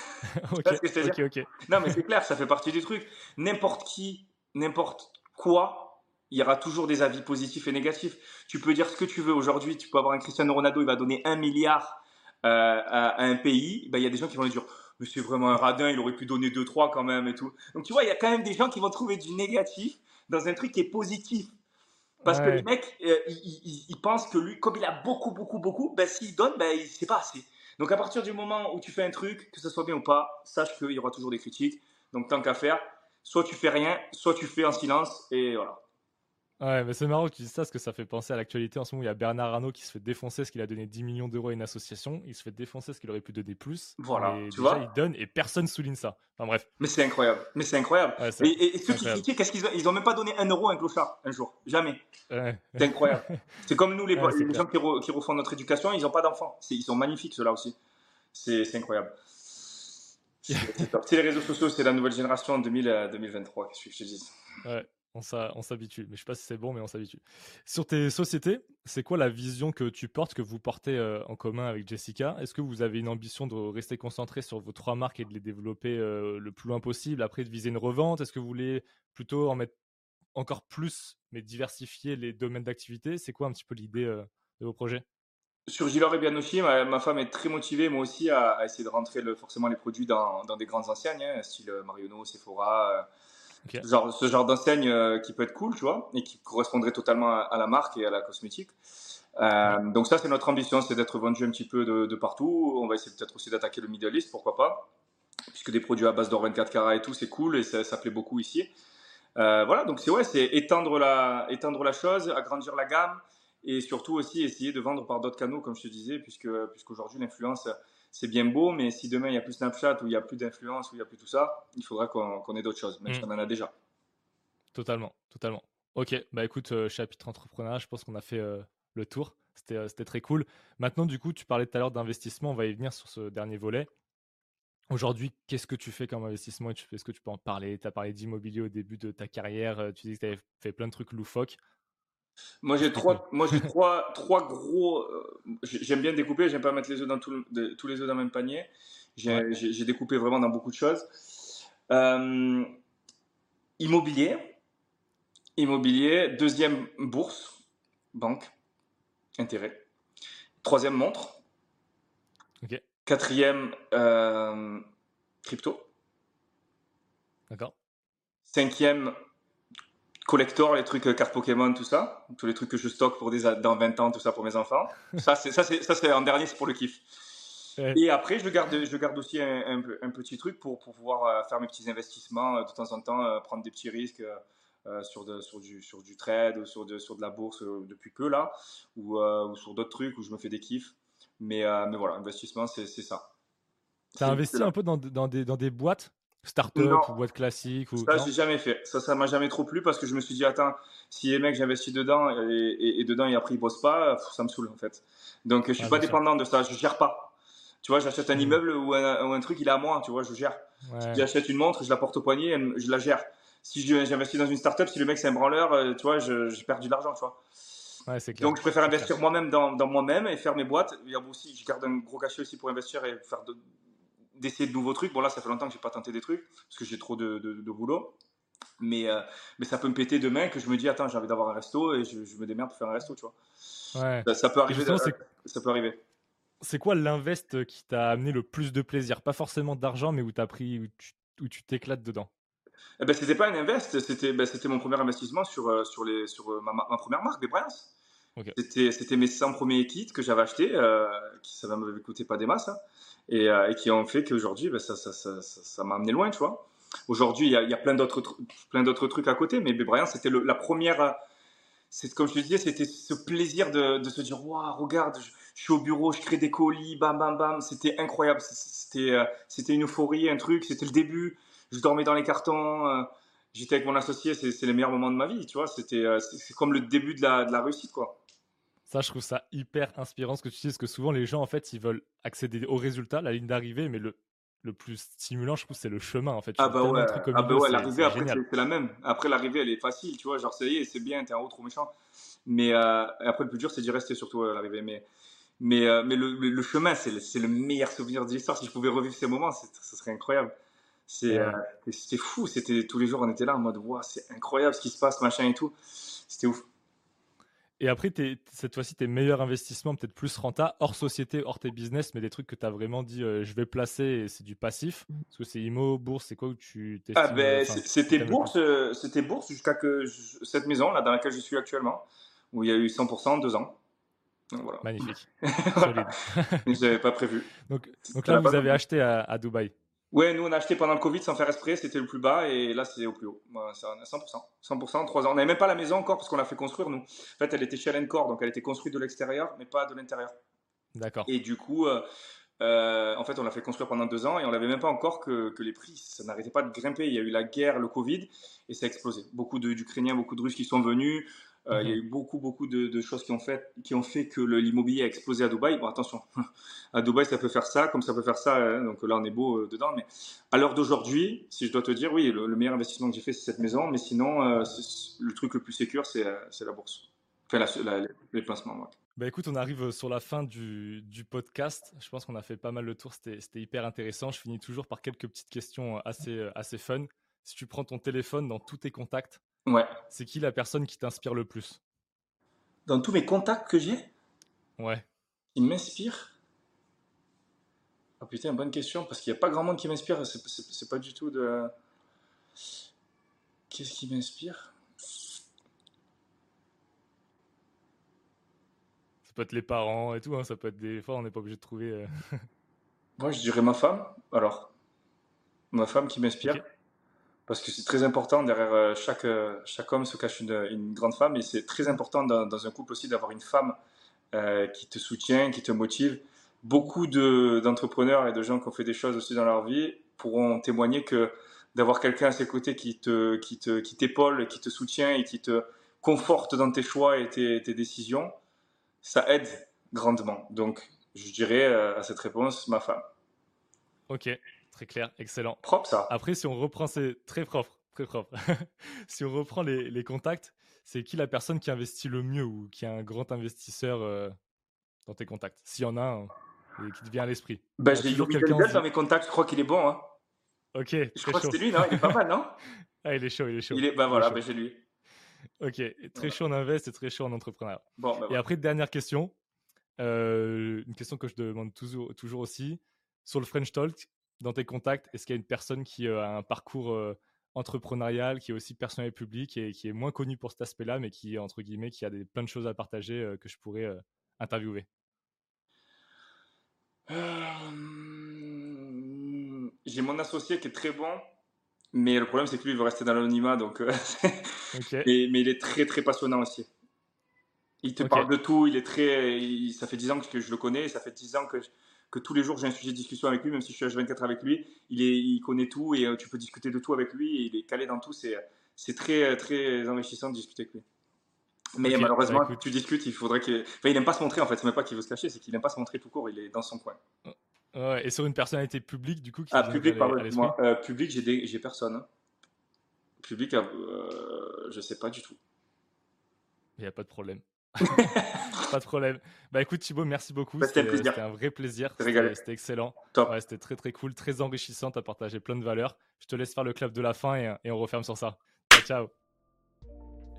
Non, mais c'est clair, ça fait partie du truc. N'importe qui, n'importe quoi, il y aura toujours des avis positifs et négatifs. Tu peux dire ce que tu veux aujourd'hui. Tu peux avoir un Cristiano Ronaldo, il va donner un milliard euh, à, un pays. Ben, il y a des gens qui vont dire mais c'est vraiment un radin, il aurait pu donner 2-3 quand même et tout. Donc tu vois, il y a quand même des gens qui vont trouver du négatif dans un truc qui est positif. Parce que les mecs, euh, ils, pensent que lui, comme il a beaucoup, beaucoup, beaucoup, ben, s'il donne, ben, c'est pas assez. Donc à partir du moment où tu fais un truc, que ce soit bien ou pas, sache qu'il y aura toujours des critiques. Donc tant qu'à faire, soit tu fais rien, soit tu fais en silence, et voilà. Ouais, mais c'est marrant que tu dises ça parce que ça fait penser à l'actualité. En ce moment, il y a Bernard Arnault qui se fait défoncer parce qu'il a donné 10 millions d'euros à une association. Il se fait défoncer parce qu'il aurait pu donner plus. Voilà, tu déjà, vois. il donne et personne souligne ça. Enfin bref. Mais c'est incroyable. Mais c'est incroyable. et, ceux qui critiquent, qu'est-ce qu'ils ont Ils ont même pas donné un euro à un clochard un jour. Jamais. C'est incroyable. c'est comme nous, les, les gens qui, qui, refont notre éducation, ils n'ont pas d'enfants. Ils sont magnifiques, ceux-là aussi. C'est incroyable. C'est les réseaux sociaux, c'est la nouvelle génération en 2023, qu'est-ce que je te dis? Ouais. On s'habitue, mais je sais pas si c'est bon, mais on s'habitue. Sur tes sociétés, c'est quoi la vision que tu portes, que vous portez euh, en commun avec Jessica? Est-ce que vous avez une ambition de rester concentré sur vos trois marques et de les développer euh, le plus loin possible, après de viser une revente? Est-ce que vous voulez plutôt en mettre encore plus, mais diversifier les domaines d'activité? C'est quoi un petit peu l'idée euh, de vos projets? Sur Gilor et Bianochi, ma, femme est très motivée, moi aussi, à, essayer de rentrer forcément les produits dans, des grandes enseignes, hein, style Marionneau, Sephora, Genre, ce genre d'enseigne euh, qui peut être cool, tu vois, et qui correspondrait totalement à, la marque et à la cosmétique. Euh, donc ça, c'est notre ambition, c'est d'être vendu un petit peu de, partout. On va essayer peut-être aussi d'attaquer le Middle East, pourquoi pas, puisque des produits à base d'or 24 carats et tout, c'est cool et ça, ça, plaît beaucoup ici. Euh, voilà, donc c'est ouais, c'est étendre la, étendre la chose, agrandir la gamme et surtout aussi essayer de vendre par d'autres canaux, comme je te disais, puisque puisqu'aujourd'hui l'influence c'est bien beau, mais si demain il n'y a plus Snapchat, ou il n'y a plus d'influence, ou il n'y a plus tout ça, il faudra qu'on ait d'autres choses, même si mm. on en a déjà. Totalement, totalement. Ok, bah écoute, euh, chapitre entrepreneuriat, je pense qu'on a fait euh, le tour. Euh, c'était très cool. Maintenant, du coup, tu parlais tout à l'heure d'investissement, on va y venir sur ce dernier volet. Aujourd'hui, qu'est-ce que tu fais comme investissement? Est-ce que tu peux en parler? Tu as parlé d'immobilier au début de ta carrière, tu dis que tu avais fait plein de trucs loufoques. Moi, j'ai trois, moi, j'ai trois, trois gros. j'aime bien découper, j'aime pas mettre les œufs dans tous les œufs dans le même panier. J'ai, découpé vraiment dans beaucoup de choses. immobilier, Immobilier. Deuxième, bourse, banque, intérêt. Troisième, montre. Quatrième, euh, crypto. D'accord. Cinquième, collector, les trucs euh, cartes Pokémon, tout ça. Tous les trucs que je stocke pour des, dans 20 ans, tout ça pour mes enfants. ça, c'est, ça, c'est, ça, c'est en dernier, c'est pour le kiff. Et après, je garde, je garde aussi un, un, petit truc pour, pour pouvoir euh, faire mes petits investissements de temps en temps, prendre des petits risques. Euh, sur, de, sur, du, sur du trade ou sur de, sur de la bourse euh, depuis peu là, ou, euh, ou sur d'autres trucs où je me fais des kiffs. Mais, mais voilà, investissement, c'est ça. Tu as investi un peu dans, dans, des, dans des boîtes Start-up ou boîtes classiques ou... Ça, j'ai jamais fait. Ça, ça m'a jamais trop plu parce que je me suis dit, attends, si les mecs, j'investis dedans et, et, dedans et après ils bossent pas, ça me saule en fait. Donc, je suis pas dépendant de ça. Je gère pas. Tu vois, j'achète un mmh. immeuble ou un, ou un, truc, il est à moi, tu vois, je gère. J'achète une montre, je la porte au poignet, je la gère si j'investis dans une startup, si le mec c'est un branleur, euh, tu vois, j'ai perdu de l'argent, tu vois. Ouais, clair. Donc je préfère investir moi-même dans, dans moi-même et faire mes boîtes. Et aussi, je garde un gros cachet aussi pour investir et faire d'essayer de, nouveaux trucs. Bon là, ça fait longtemps que j'ai pas tenté des trucs parce que j'ai trop de, de, boulot. Mais, euh, mais ça peut me péter demain que je me dis attends j'ai envie d'avoir un resto et je, me démerde pour faire un resto, tu vois. Ouais. Ça, peut arriver. ça peut arriver. C'est quoi l'invest qui t'a amené le plus de plaisir? Pas forcément d'argent, mais où, as pris, où tu t'éclates dedans eh ben, c'était pas un invest, c'était ben, c'était mon premier investissement sur, euh, sur, les, sur euh, ma, ma première marque, des Bryans. C'était, mes 100 premiers kits que j'avais achetés, euh, qui ça m'avait coûté pas des masses, hein, et, et, qui ont fait qu'aujourd'hui, ben, ça, m'a amené loin, tu vois. Aujourd'hui, il y a, plein, d'autres, trucs à côté, mais Bryans, c'était la première. C'est, comme je te disais, c'était ce plaisir de, se dire Waouh, regarde, je, suis au bureau, je crée des colis, bam, bam, bam. C'était incroyable. C'était, c'était une euphorie, un truc, c'était le début je dormais dans les cartons. Euh, j'étais avec mon associé, c'est les meilleurs moments de ma vie, tu vois. C'était euh, c'est comme le début de la, de la réussite, quoi. Ça, je trouve ça hyper inspirant ce que tu dis, parce que souvent les gens, en fait, ils veulent accéder au résultat, la ligne d'arrivée, mais le, le plus stimulant, je trouve, c'est le chemin, en fait. Ah bah ouais, ah bah ouais l'arrivée, après, c'est la même. Après, l'arrivée, elle est facile, tu vois, genre, ça y est, c'est bien, t'es en haut, trop méchant. Mais euh, après, le plus dur, c'est d'y rester, surtout à l'arrivée. Mais, mais, mais le, le, chemin, c'est le, le, meilleur souvenir de l'histoire. Si je pouvais revivre ces moments, ce serait incroyable. Euh, c'était fou, c'était tous les jours on était là en mode wow, c'est incroyable ce qui se passe, machin et tout. C'était ouf. Et après, cette fois-ci, tes meilleurs investissements, peut-être plus renta, hors société, hors tes business, mais des trucs que tu as vraiment dit, euh, je vais placer et c'est du passif. Parce que c'est IMO, bourse, c'est quoi où tu Ah ben, c'était bourse, euh, c'était bourse jusqu'à que cette maison là dans laquelle je suis actuellement, où il y a eu 100% deux ans. voilà. Magnifique. Solide. J'avais pas prévu. Donc, donc là, vous avez acheté à, à Dubaï. Ouais, nous on a acheté pendant le Covid sans faire esprit, c'était le plus bas et là c'est au plus haut. C'est 100%. 100%, 3 ans. On n'avait même pas la maison encore parce qu'on l'a fait construire nous. En fait, elle était chez Alencore, donc elle était construite de l'extérieur mais pas de l'intérieur. D'accord. Et du coup, euh, euh, en fait, on l'a fait construire pendant deux ans et on n'avait même pas encore que, que les prix, ça n'arrêtait pas de grimper. Il y a eu la guerre, le Covid et ça a explosé. Beaucoup d'Ukrainiens, beaucoup de Russes qui sont venus. Euh, il y a mhm. eu beaucoup, beaucoup de, choses qui ont fait, qui ont fait que l'immobilier a explosé à Dubaï. Bon, attention, à Dubaï, ça peut faire ça, comme ça peut faire ça. Hein. donc là, on est beau euh, dedans. Mais à l'heure d'aujourd'hui, si je dois te dire, oui, le, meilleur investissement que j'ai fait, c'est cette maison. Mais sinon, euh, le truc le plus sécur, c'est la bourse. Enfin, les placements. Bah écoute, on arrive sur la fin du, du podcast. Je pense qu'on a fait pas mal le tour. C'était hyper intéressant. Je finis toujours par quelques petites questions assez, assez fun. Si tu prends ton téléphone dans tous tes contacts, Ouais. C'est qui la personne qui t'inspire le plus? Dans tous mes contacts que j'ai Ouais. Qui m'inspire Ah putain, bonne question, parce qu'il n'y a pas grand monde qui m'inspire. C'est pas du tout de. Qu'est-ce qui m'inspire? Ça peut être les parents et tout, hein. ça peut être des fois on n'est pas obligé de trouver. Euh. Moi je dirais ma femme, alors. Ma femme qui m'inspire parce que c'est très important, derrière euh, chaque, euh, chaque homme se cache une, grande femme, et c'est très important dans, un couple aussi d'avoir une femme euh, qui te soutient, qui te motive, beaucoup d'entrepreneurs et de gens qui ont fait des choses aussi dans leur vie pourront témoigner que d'avoir quelqu'un à ses côtés qui te, qui te, qui qui te soutient et qui te conforte dans tes choix et tes, tes décisions, ça aide grandement. Donc, je dirais à cette réponse ma femme. Ok, très clair, excellent. Propre ça. Après, si on reprend, c'est très propre, très propre. si on reprend les, les contacts, c'est qui la personne qui investit le mieux ou qui est un grand investisseur euh, dans tes contacts? S'il y en a un et qui te vient à l'esprit. Ben, j'ai toujours quelqu'un dans mes contacts, je crois qu'il est bon. Hein. Ok. Je crois que c'est lui, non? Il est pas mal, non? Ah, il est chaud, il est chaud. Il est, bah voilà, ben, j'ai lui. Ok, très chaud en invest et très chaud en entrepreneur. Bon, et après, dernière question. Euh, une question que je demande toujours, toujours aussi. Sur le French Talk, dans tes contacts, est-ce qu'il y a une personne qui euh, a un parcours euh, entrepreneurial, qui est aussi personnel et public et qui est moins connu pour cet aspect-là, mais qui, entre guillemets, qui a des, plein de choses à partager que je pourrais interviewer? J'ai mon associé qui est très bon, mais le problème c'est que lui il veut rester dans l'anonymat, donc. mais, mais, il est très très passionnant aussi. Il te parle de tout, il est très. ça fait 10 ans que je le connais, ça fait 10 ans que, que tous les jours j'ai un sujet de discussion avec lui, même si je suis H24 avec lui. Il, est, il connaît tout et euh, tu peux discuter de tout avec lui, et il est calé dans tout. C'est, c'est très, très enrichissant de discuter avec lui. Mais malheureusement, bah, tu discutes, il faudrait qu'il. Enfin, il n'aime pas se montrer en fait, c'est même pas qu'il veut se cacher, c'est qu'il n'aime pas se montrer tout court, il est dans son coin. Ouais, et sur une personnalité publique, du coup qui Ah, public, pardon, moi. Euh, public, j'ai, j'ai personne. Hein. Public, euh, je sais pas du tout. Il n'y a pas de problème. Pas de problème. Bah écoute Thibaut, merci beaucoup. Bah, c'était, un vrai plaisir. C'était, excellent. Ouais, c'était très très cool, très enrichissant. Tu as partagé plein de valeurs. Je te laisse faire le clap de la fin et, et on referme sur ça. Ciao, ciao.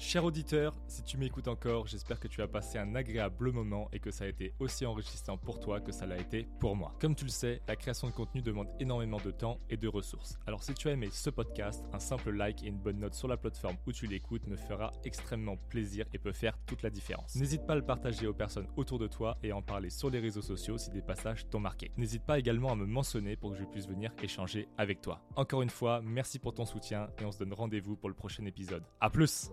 Cher auditeur, si tu m'écoutes encore, j'espère que tu as passé un agréable moment et que ça a été aussi enrichissant pour toi que ça l'a été pour moi. Comme tu le sais, la création de contenu demande énormément de temps et de ressources. Alors si tu as aimé ce podcast, un simple like et une bonne note sur la plateforme où tu l'écoutes me fera extrêmement plaisir et peut faire toute la différence. N'hésite pas à le partager aux personnes autour de toi et à en parler sur les réseaux sociaux si des passages t'ont marqué. N'hésite pas également à me mentionner pour que je puisse venir échanger avec toi. Encore une fois, merci pour ton soutien et on se donne rendez-vous pour le prochain épisode. A plus